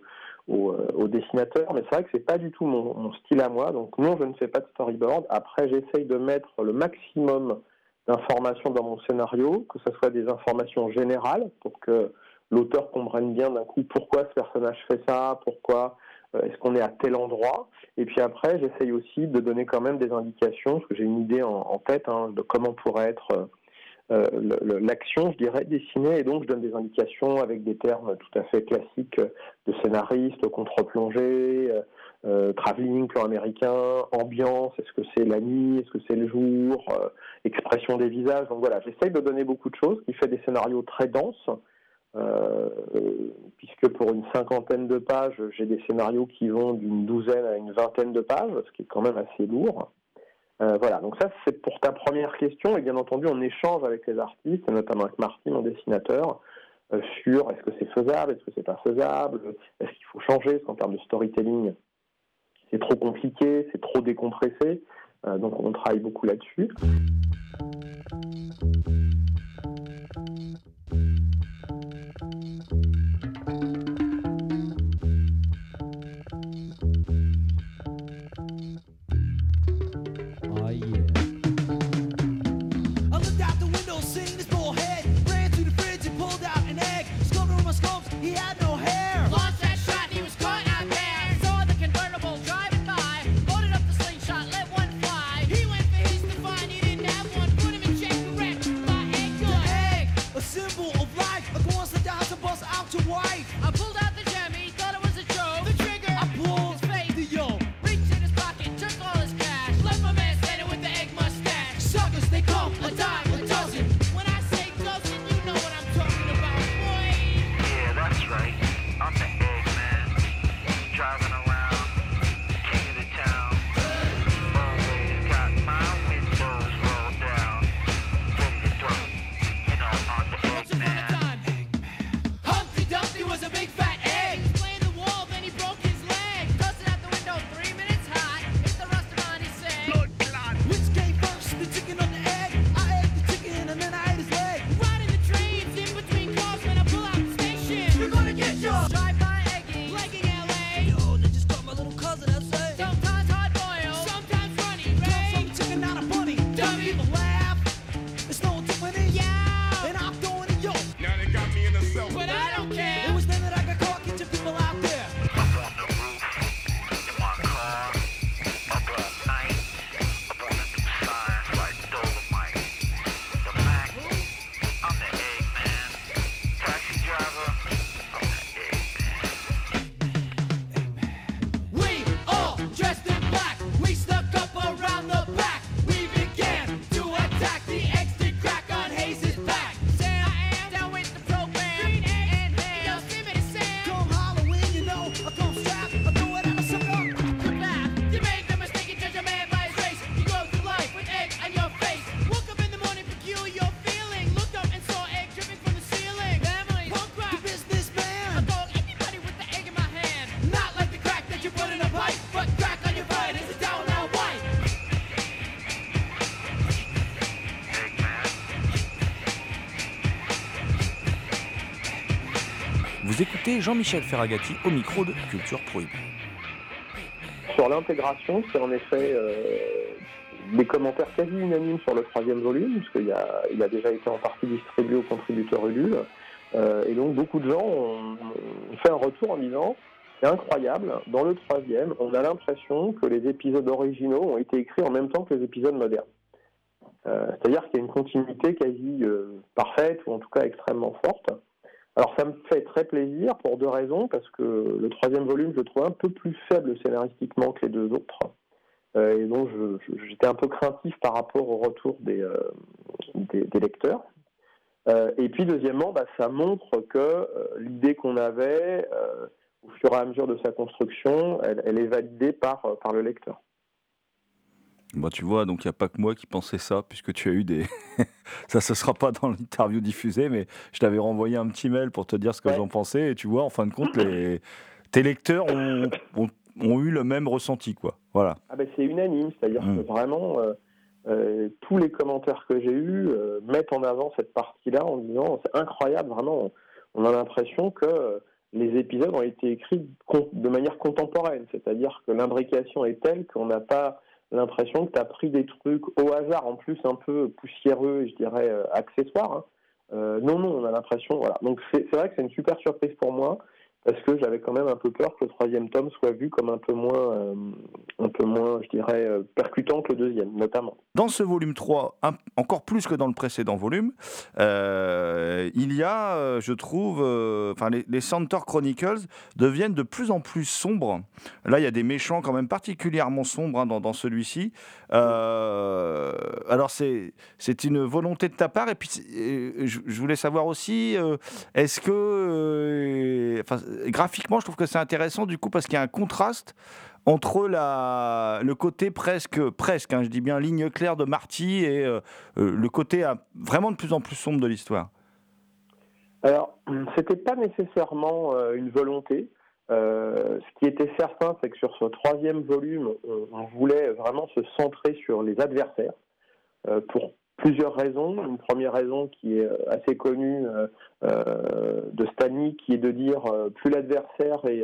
dessinateur. Mais c'est vrai que c'est pas du tout mon, style à moi. Donc non, je ne fais pas de storyboard. Après, j'essaye de mettre le maximum d'informations dans mon scénario, que ce soit des informations générales pour que l'auteur comprenne bien d'un coup pourquoi ce personnage fait ça, pourquoi euh, est-ce qu'on est à tel endroit. Et puis après, j'essaye aussi de donner quand même des indications, parce que j'ai une idée en, tête hein, de comment pourrait être euh, l'action, je dirais, dessinée. Et donc, je donne des indications avec des termes tout à fait classiques de scénariste, contre-plongée, euh, travelling, plan américain, ambiance, est-ce que c'est la nuit, est-ce que c'est le jour, euh, expression des visages. Donc voilà, j'essaye de donner beaucoup de choses, qui fait des scénarios très denses, euh, puisque pour une cinquantaine de pages, j'ai des scénarios qui vont d'une douzaine à une vingtaine de pages, ce qui est quand même assez lourd. Voilà, donc ça c'est pour ta première question, et bien entendu on échange avec les artistes, notamment avec Martin, mon dessinateur, sur est-ce que c'est faisable, est-ce que c'est pas faisable, est-ce qu'il faut changer, parce qu'en termes de storytelling, c'est trop compliqué, c'est trop décompressé. Euh, donc on travaille beaucoup là-dessus. Jean-Michel Ferragati au micro de Culture Prohibée. Sur l'intégration, c'est en effet euh, des commentaires quasi unanimes sur le troisième volume, puisqu'il a, il a déjà été en partie distribué aux contributeurs Ulule. Euh, et donc beaucoup de gens ont, fait un retour en disant c'est incroyable, dans le troisième, on a l'impression que les épisodes originaux ont été écrits en même temps que les épisodes modernes. Euh, c'est-à-dire qu'il y a une continuité quasi parfaite, ou en tout cas extrêmement forte. Alors ça me fait très plaisir pour deux raisons, parce que le troisième volume, je le trouve un peu plus faible scénaristiquement que les deux autres. Euh, et donc j'étais un peu craintif par rapport au retour des, euh, lecteurs. Euh, et puis deuxièmement, bah, ça montre que l'idée qu'on avait, au fur et à mesure de sa construction, elle, elle est validée par, par le lecteur. Bah, tu vois, donc il n'y a pas que moi qui pensais ça, puisque tu as eu des. ça, ce ne sera pas dans l'interview diffusée, mais je t'avais renvoyé un petit mail pour te dire ce que j'en pensais. Et tu vois, en fin de compte, les... tes lecteurs ont, ont, eu le même ressenti, quoi. Voilà. Ah ben, c'est unanime, c'est-à-dire que mmh. vraiment, euh, euh, tous les commentaires que j'ai eus euh, mettent en avant cette partie-là en disant c'est incroyable, vraiment, on a l'impression que les épisodes ont été écrits de manière contemporaine, c'est-à-dire que l'imbrication est telle qu'on n'a pas l'impression que tu as pris des trucs au hasard, en plus un peu poussiéreux, je dirais euh, accessoires. Hein. Euh, non, non, on a l'impression, voilà. Donc c'est vrai que c'est une super surprise pour moi parce que j'avais quand même un peu peur que le troisième tome soit vu comme un peu moins, euh, un peu moins, je dirais, euh, percutant que le deuxième, notamment. Dans ce volume 3, encore plus que dans le précédent volume, euh, il y a, je trouve, les, Centaur Chronicles deviennent de plus en plus sombres. Là, il y a des méchants quand même particulièrement sombres hein, dans, celui-ci. alors, c'est une volonté de ta part, et puis je, je voulais savoir aussi, est-ce que, graphiquement, je trouve que c'est intéressant du coup parce qu'il y a un contraste entre le côté presque, presque, hein, je dis bien ligne claire de Marty et euh, euh, le côté euh, vraiment de plus en plus sombre de l'histoire. Alors, c'était pas nécessairement une volonté. ce qui était certain, c'est que sur ce troisième volume, on, voulait vraiment se centrer sur les adversaires pour plusieurs raisons. Une première raison qui est euh, assez connue euh, euh, de Stanley, qui est de dire plus l'adversaire est,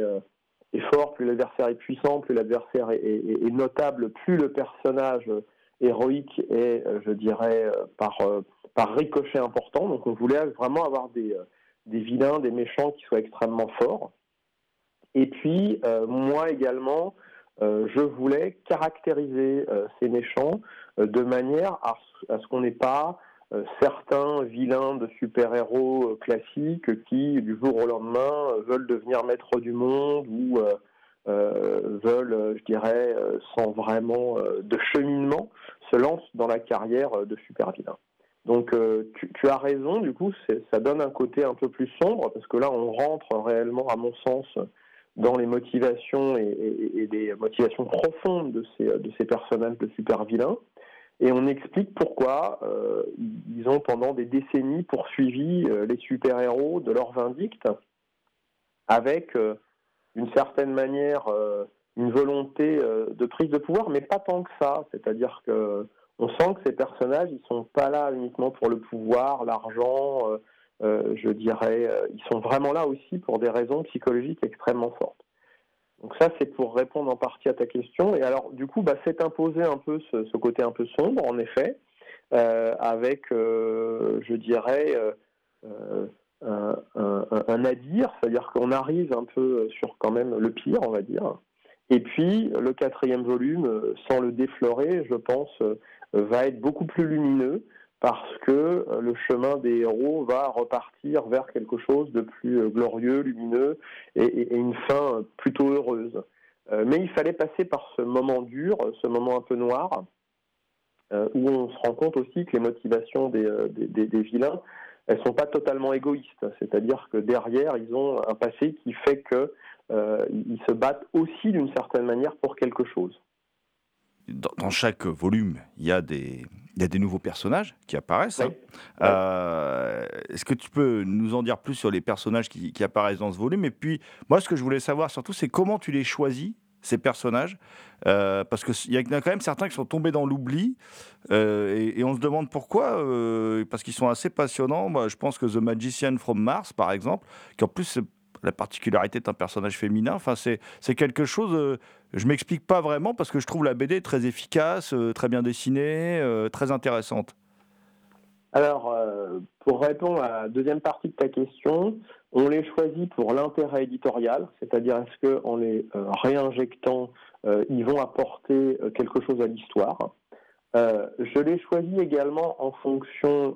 est fort, plus l'adversaire est puissant, plus l'adversaire est, notable, plus le personnage héroïque est, je dirais, par, par ricochet important. Donc on voulait vraiment avoir des, des vilains, des méchants qui soient extrêmement forts. Et puis, moi également, je voulais caractériser ces méchants de manière à, ce qu'on n'ait pas euh, certains vilains de super-héros euh, classiques qui, du jour au lendemain, euh, veulent devenir maître du monde ou veulent, je dirais, sans vraiment de cheminement, se lancent dans la carrière de super-vilain. Donc tu, as raison, du coup, ça donne un côté un peu plus sombre, parce que là, on rentre réellement, à mon sens, dans les motivations et, et, motivations profondes de ces, de ces personnages de super-vilains. Et on explique pourquoi euh, ils ont pendant des décennies poursuivi euh, les super-héros de leur vindicte avec, euh, d'une certaine manière, une volonté de prise de pouvoir, mais pas tant que ça. C'est-à-dire que on sent que ces personnages, ils sont pas là uniquement pour le pouvoir, l'argent. Je dirais, ils sont vraiment là aussi pour des raisons psychologiques extrêmement fortes. Donc ça, c'est pour répondre en partie à ta question. Et alors, du coup, bah, c'est imposé un peu ce, côté un peu sombre, en effet, euh, avec, euh, je dirais, euh, un, un, nadir, c'est-à-dire qu'on arrive un peu sur quand même le pire, on va dire. Et puis, le quatrième volume, sans le déflorer, je pense, va être beaucoup plus lumineux parce que euh, le chemin des héros va repartir vers quelque chose de plus euh, glorieux, lumineux et, une fin plutôt heureuse. Euh, mais il fallait passer par ce moment dur, ce moment un peu noir, où on se rend compte aussi que les motivations des, des, vilains, elles sont pas totalement égoïstes. C'est-à-dire que derrière, ils ont un passé qui fait qu'ils se battent aussi d'une certaine manière pour quelque chose dans, chaque volume, il y, a des, il y a des nouveaux personnages qui apparaissent. Hein. Euh, est-ce que tu peux nous en dire plus sur les personnages qui, apparaissent dans ce volume? Et puis, moi, ce que je voulais savoir surtout, c'est comment tu les choisis, ces personnages? Euh, Parce qu'il y en a quand même certains qui sont tombés dans l'oubli. Euh, et, on se demande pourquoi. parce qu'ils sont assez passionnants. Moi, je pense que The Magician from Mars, par exemple, qui en plus la particularité d'un personnage féminin. Enfin, c'est, quelque chose, je m'explique pas vraiment parce que je trouve la BD très efficace, euh, très bien dessinée, euh, très intéressante. Alors, pour répondre à la deuxième partie de ta question, on les choisit pour l'intérêt éditorial, c'est-à-dire est-ce qu'en les réinjectant, ils vont apporter quelque chose à l'histoire. je les choisis également en fonction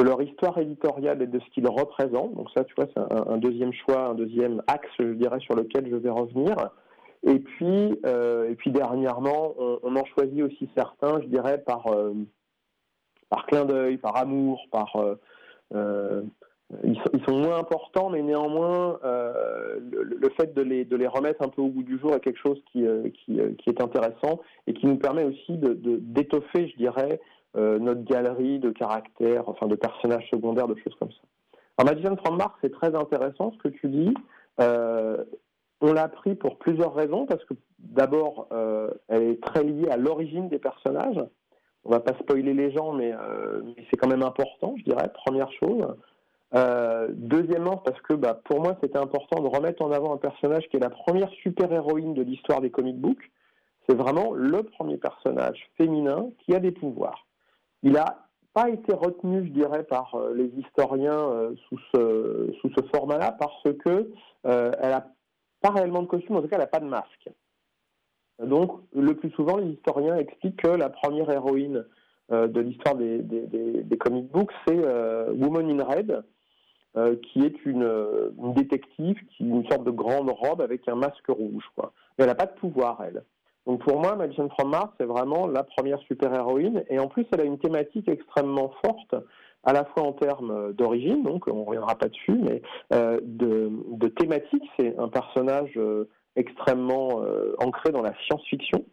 de leur histoire éditoriale et de ce qu'ils représentent. Donc ça, tu vois, c'est un, deuxième choix, un deuxième axe, je dirais, sur lequel je vais revenir. Et puis, euh, et puis dernièrement, on, en choisit aussi certains, je dirais, par, euh, par clin d'œil, par amour, par... Euh, ils, sont, moins importants, mais néanmoins, le, fait de les, de les remettre un peu au bout du jour est quelque chose qui, qui, est intéressant et qui nous permet aussi d'étoffer, de, d'étoffer, je dirais, notre galerie de caractères, enfin de personnages secondaires, de choses comme ça. Alors from Mars, c'est très intéressant ce que tu dis. Euh, on l'a pris pour plusieurs raisons, parce que d'abord, euh, elle est très liée à l'origine des personnages. On va pas spoiler les gens, mais, c'est quand même important, je dirais, première chose. deuxièmement, parce que bah, pour moi, c'était important de remettre en avant un personnage qui est la première super-héroïne de l'histoire des comic books. C'est vraiment le premier personnage féminin qui a des pouvoirs. Il n'a pas été retenu, je dirais, par euh, les historiens euh, sous ce, sous ce format-là parce que euh, elle n'a pas réellement de costume, en tout cas, elle n'a pas de masque. Donc, le plus souvent, les historiens expliquent que la première héroïne de l'histoire des, des, comic books, c'est Woman in Red, qui est une, détective, qui une sorte de grande robe avec un masque rouge. Mais elle n'a pas de pouvoir, elle. Donc pour moi, Magician from Mars, c'est vraiment la première super-héroïne. Et en plus, elle a une thématique extrêmement forte, à la fois en termes d'origine, donc on ne reviendra pas dessus, mais euh, de, thématique. C'est un personnage euh, extrêmement euh, ancré dans la science-fiction.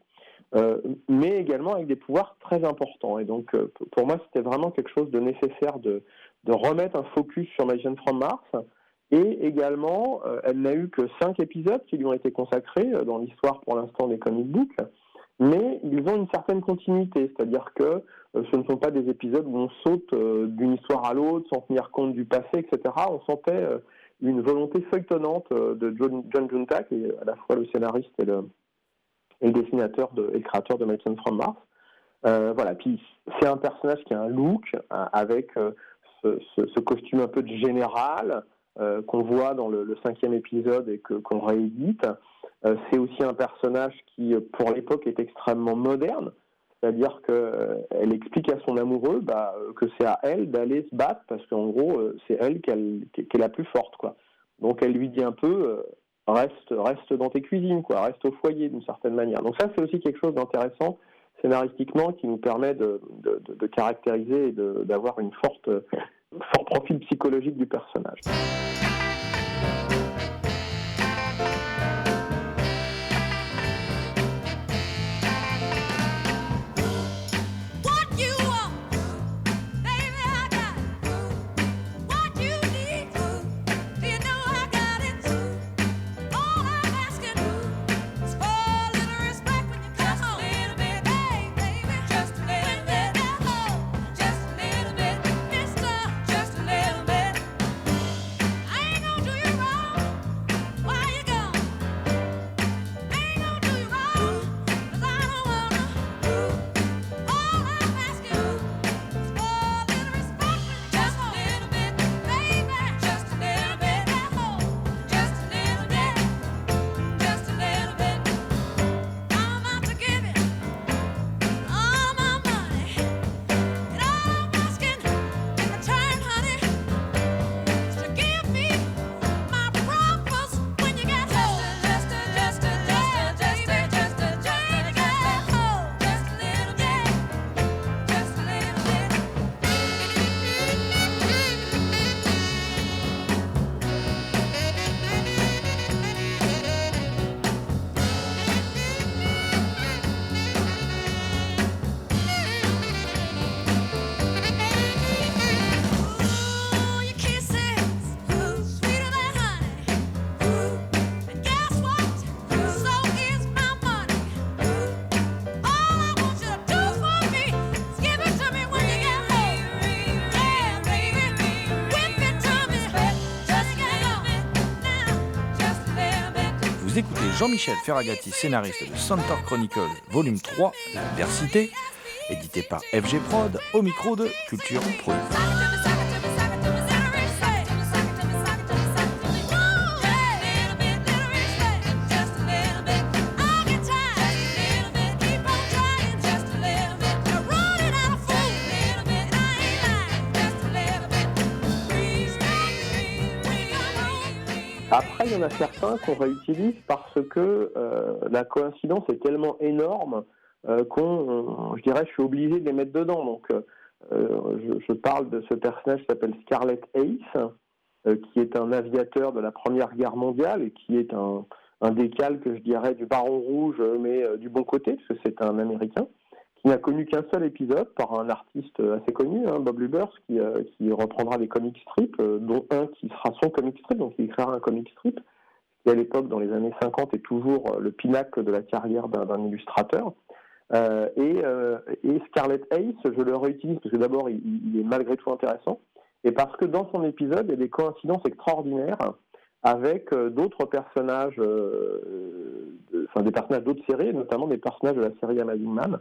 mais également avec des pouvoirs très importants. Et donc, pour moi, c'était vraiment quelque chose de nécessaire de, remettre un focus sur Magician from Mars, et également, elle n'a eu que cinq épisodes qui lui ont été consacrés dans l'histoire pour l'instant des comic books, mais ils ont une certaine continuité, c'est-à-dire que euh, ce ne sont pas des épisodes où on saute d'une histoire à l'autre sans tenir compte du passé, etc. On sentait une volonté feuilletonnante de John, John Junta, qui est à la fois le scénariste et le, le dessinateur de, et le créateur de Medicine from Mars. Euh, voilà, puis c'est un personnage qui a un look avec euh, ce, costume un peu de général euh, qu'on voit dans le, cinquième épisode et que qu'on réédite. C'est aussi un personnage qui, pour l'époque, est extrêmement moderne. C'est-à-dire qu'elle explique à son amoureux bah, que c'est à elle d'aller se battre parce qu'en gros, c'est elle qui est la plus forte. Donc elle lui dit un peu, reste, dans tes cuisines, reste au foyer d'une certaine manière. Donc ça, c'est aussi quelque chose d'intéressant scénaristiquement qui nous permet de caractériser et d'avoir une forte, fort profil psychologique du personnage. Jean-Michel Ferragati, scénariste de Centaur Chronicles, volume 3, L'Adversité, édité par FG Prod, au micro de Culture Pro. Certains qu'on réutilise parce que euh, la coïncidence est tellement énorme euh, qu'on, je dirais, je suis obligé de les mettre dedans. Donc, euh, je, parle de ce personnage qui s'appelle Scarlet Ace, qui est un aviateur de la Première Guerre mondiale et qui est un, un décalque, je dirais, du Baron Rouge, mais du bon côté, parce que c'est un Américain qui n'a connu qu'un seul épisode par un artiste assez connu, hein, Bob Lubers, qui, reprendra des comic strips, dont un qui sera son comic strip, donc il créera un comic strip, qui à l'époque, dans les années 50, est toujours euh, le pinacle de la carrière d'un illustrateur. Et, et, Scarlet Ace, je le réutilise parce que d'abord, il, est malgré tout intéressant, et parce que dans son épisode, il y a des coïncidences extraordinaires avec d'autres personnages, enfin des personnages d'autres séries, notamment des personnages de la série Amazing Man.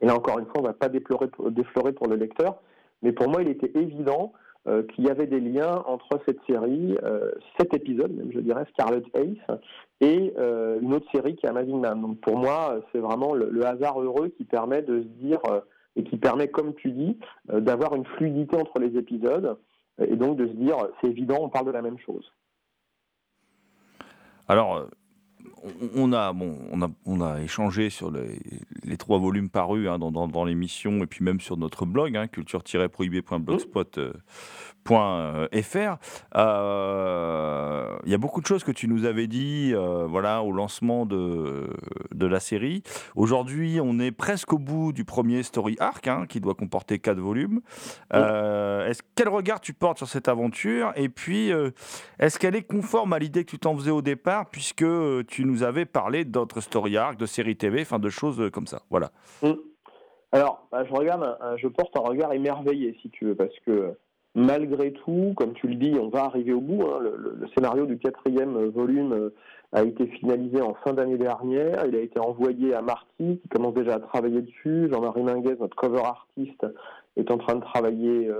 Et là, encore une fois, on ne va pas déplorer, déflorer pour le lecteur, mais pour moi, il était évident euh, qu'il y avait des liens entre cette série, euh, cet épisode, même je dirais, Scarlet Ace, et euh, une autre série qui est Amazing Man. Donc pour moi, c'est vraiment le, hasard heureux qui permet de se dire, et qui permet, comme tu dis, d'avoir une fluidité entre les épisodes, et donc de se dire, c'est évident, on parle de la même chose. Alors, on a, bon, on a, on a échangé sur les, trois volumes parus hein, dans, dans, l'émission et puis même sur notre blog, hein, culture-prohibé.blogspot.fr. Euh, euh, il y a beaucoup de choses que tu nous avais dit euh, voilà, au lancement de, de la série. Aujourd'hui, on est presque au bout du premier story arc hein, qui doit comporter quatre volumes. est-ce, quel regard tu portes sur cette aventure? Et puis, est-ce qu'elle est conforme à l'idée que tu t'en faisais au départ puisque tu nous avais parlé d'autres story arcs, de séries TV, enfin de choses comme ça? Voilà. Alors, bah, je regarde, je porte un regard émerveillé, si tu veux, parce que malgré tout, comme tu le dis, on va arriver au bout. Hein. Le, scénario du quatrième volume a été finalisé en fin d'année dernière. Il a été envoyé à Marty, qui commence déjà à travailler dessus. Jean-Marie Minguez, notre cover artiste, est en train de travailler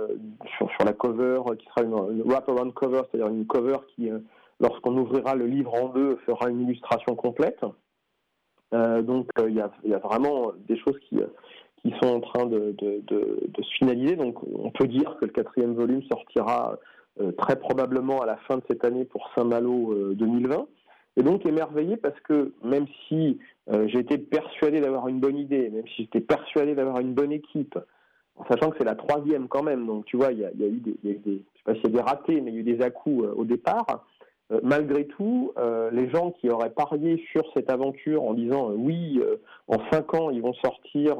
sur, la cover, qui sera une, wrap-around cover, c'est-à-dire une cover qui, lorsqu'on ouvrira le livre en deux, fera une illustration complète. donc il y, a vraiment des choses qui sont en train de, se finaliser. Donc on peut dire que le quatrième volume sortira euh, très probablement à la fin de cette année pour Saint-Malo 2020. Euh, et donc émerveillé parce que même si euh, été persuadé d'avoir une bonne idée, même si j'étais persuadé d'avoir une bonne équipe, en sachant que c'est la troisième quand même, donc tu vois, il y a, eu des, sais pas s'il y a des ratés, mais il y a eu des à-coups au départ. Euh, malgré tout, euh, les gens qui auraient parié sur cette aventure en disant euh, oui, en 5 ans, ils vont sortir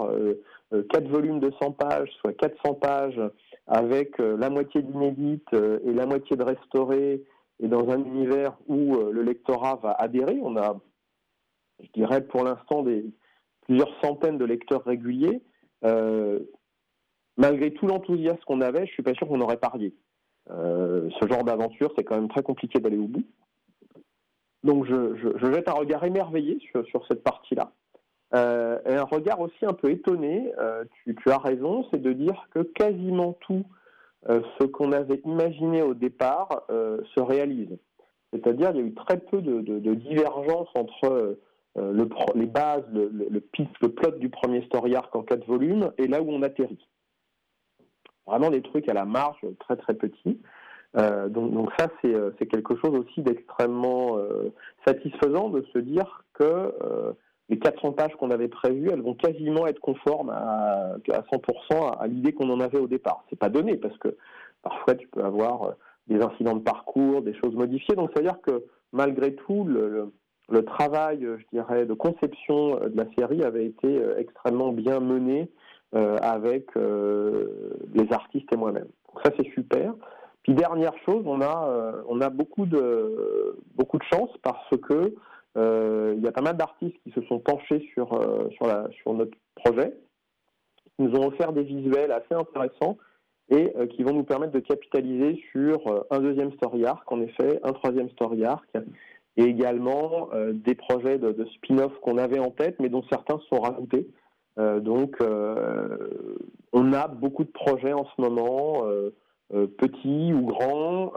4 volumes de 100 pages, soit 400 pages, avec la moitié d'inédite et la moitié de restauré, et dans un univers où le lectorat va adhérer, on a, je dirais pour l'instant, des, plusieurs centaines de lecteurs réguliers. malgré tout l'enthousiasme qu'on avait, je suis pas sûr qu'on aurait parié. Euh, ce genre d'aventure, c'est quand même très compliqué d'aller au bout. Donc je, jette un regard émerveillé sur, cette partie-là. Euh, un regard aussi un peu étonné, euh, tu, as raison, c'est de dire que quasiment tout ce qu'on avait imaginé au départ se réalise. C'est-à-dire il y a eu très peu de, de, divergence entre le, les bases, le, plot du premier story arc en quatre volumes et là où on atterrit. Vraiment des trucs à la marge très très petits. Euh, donc, ça, euh, c'est quelque chose aussi d'extrêmement euh, satisfaisant de se dire que les 400 pages qu'on avait prévues, elles vont quasiment être conformes à, à 100% à, l'idée qu'on en avait au départ. C'est pas donné parce que parfois tu peux avoir des incidents de parcours, des choses modifiées. Donc ça veut dire que malgré tout, le, travail, je dirais, de conception de la série avait été extrêmement bien mené euh, avec euh, les artistes et moi-même. Donc ça c'est super. Puis dernière chose, on a euh, beaucoup de chance parce que il y a pas mal d'artistes qui se sont penchés sur la sur notre projet, qui nous ont offert des visuels assez intéressants et qui vont nous permettre de capitaliser sur un deuxième story arc, en effet, un troisième story arc, et également des projets de, spin-off qu'on avait en tête, mais dont certains sont rajoutés. Euh, donc, euh, on a beaucoup de projets en ce moment, euh, petits ou grands,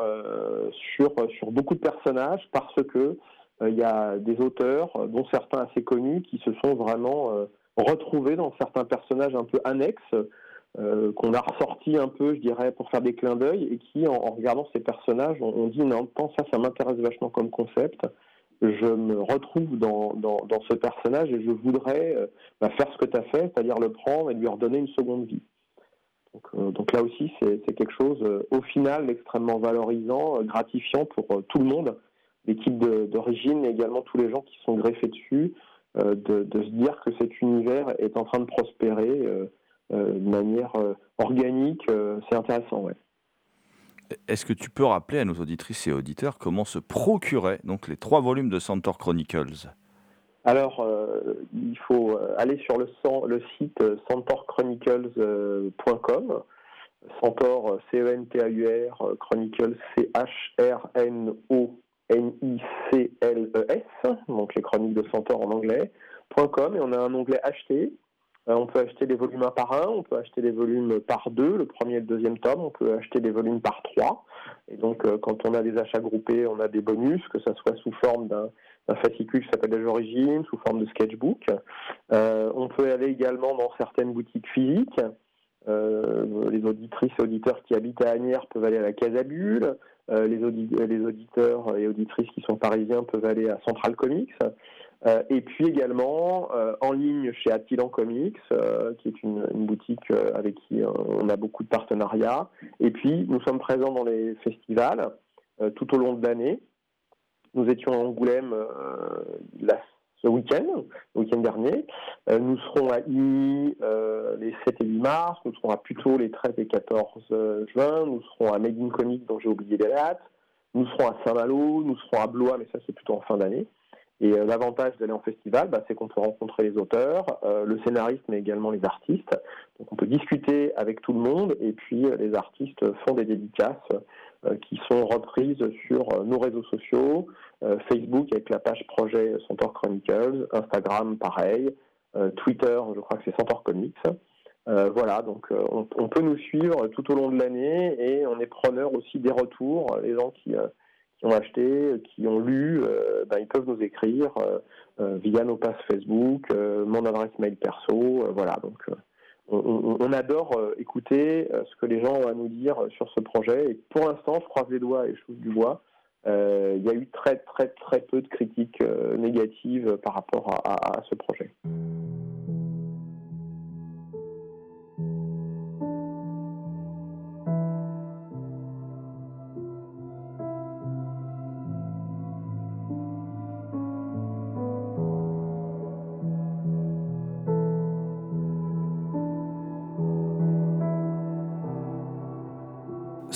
sur, sur beaucoup de personnages, parce que il y a des auteurs, dont certains assez connus, qui se sont vraiment retrouvés dans certains personnages un peu annexes, qu'on a ressortis un peu, je dirais, pour faire des clins d'œil, et qui, en, regardant ces personnages, on, dit, non, ça, ça m'intéresse vachement comme concept je me retrouve dans, dans, ce personnage et je voudrais euh, bah, faire ce que tu as fait, c'est-à-dire le prendre et lui redonner une seconde vie. Donc, euh, là aussi, c'est quelque chose, euh, au final, extrêmement valorisant, gratifiant pour tout le monde, l'équipe d'origine et également tous les gens qui sont greffés dessus, de, de, se dire que cet univers est en train de prospérer de manière organique. c'est intéressant, ouais. Est-ce que tu peux rappeler à nos auditrices et auditeurs comment se procuraient donc les trois volumes de Centaur Chronicles? Alors, euh, il faut euh, aller sur le, le site euh, centaurchronicles.com. Centaur, C-E-N-T-A-U-R, Chronicles, C-H-R-N-O-N-I-C-L-E-S, donc les chroniques de Centaur en anglais, .com, et on a un onglet acheter, euh, on peut acheter des volumes un par un, on peut acheter des volumes par deux, le premier et le deuxième tome, on peut acheter des volumes par trois. Et donc, euh, quand on a des achats groupés, on a des bonus, que ce soit sous forme d'un fascicule qui s'appelle les origines, sous forme de sketchbook. Euh, on peut aller également dans certaines boutiques physiques. Les auditrices et auditeurs qui habitent à Agnières peuvent aller à la Casabule. les, les auditeurs et auditrices qui sont parisiens peuvent aller à Central Comics. Euh, et puis également euh, en ligne chez Attilan Comics, euh, qui est une, boutique avec qui on a beaucoup de partenariats. Et puis nous sommes présents dans les festivals tout au long de l'année. Nous étions à Angoulême ce week-end, le week-end dernier. nous serons à IMI les 7 et 8 mars, nous serons à Puteaux les 13 et 14 juin, nous serons à Made in Comics dont j'ai oublié les dates, nous serons à Saint-Malo, nous serons à Blois, mais ça c'est plutôt en fin d'année. Et l'avantage d'aller en festival, bah, c'est qu'on peut rencontrer les auteurs, le scénariste, mais également les artistes. Donc on peut discuter avec tout le monde, et puis les artistes font des dédicaces qui sont reprises sur nos réseaux sociaux, Facebook avec la page projet Centaur Chronicles, Instagram pareil, Twitter, je crois que c'est Centaur Comics. Euh, voilà, donc euh, on, peut nous suivre tout au long de l'année et on est preneur aussi des retours. Les gens qui, euh, ont acheté, qui ont lu, ben, ils peuvent nous écrire via nos pages Facebook, mon adresse mail perso. voilà, donc on, adore écouter ce que les gens ont à nous dire sur ce projet. Et pour l'instant, je croise les doigts et je touche du bois. Il y a eu très très très peu de critiques négatives par rapport à ce projet.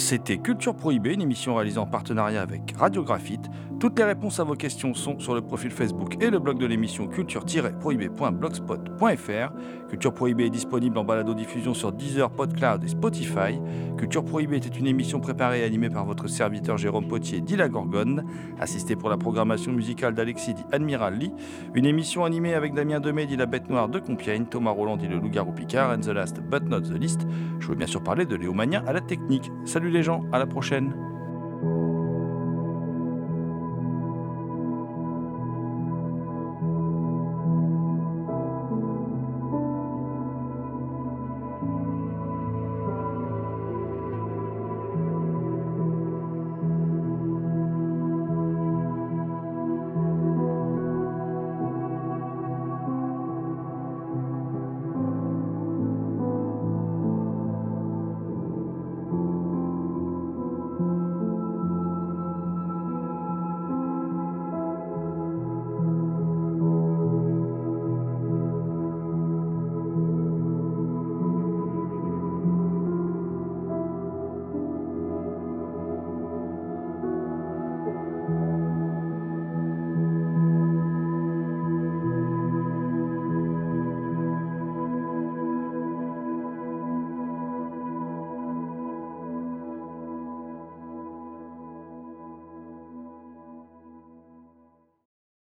C'était Culture Prohibée, une émission réalisée en partenariat avec Radio Graphite. Toutes les réponses à vos questions sont sur le profil Facebook et le blog de l'émission culture-prohibée.blogspot.fr. Culture Prohibée est disponible en balado-diffusion sur Deezer, PodCloud et Spotify. Culture Prohibée était une émission préparée et animée par votre serviteur Jérôme Potier, dit la Gorgone, assisté pour la programmation musicale d'Alexis, dit Admiral Lee. Une émission animée avec Damien Demé, dit la Bête Noire de Compiègne, Thomas Roland, dit le Loup-Garou Picard, and the last but not the least. Je veux bien sûr parler de Léo à la technique. Salut les gens, à la prochaine.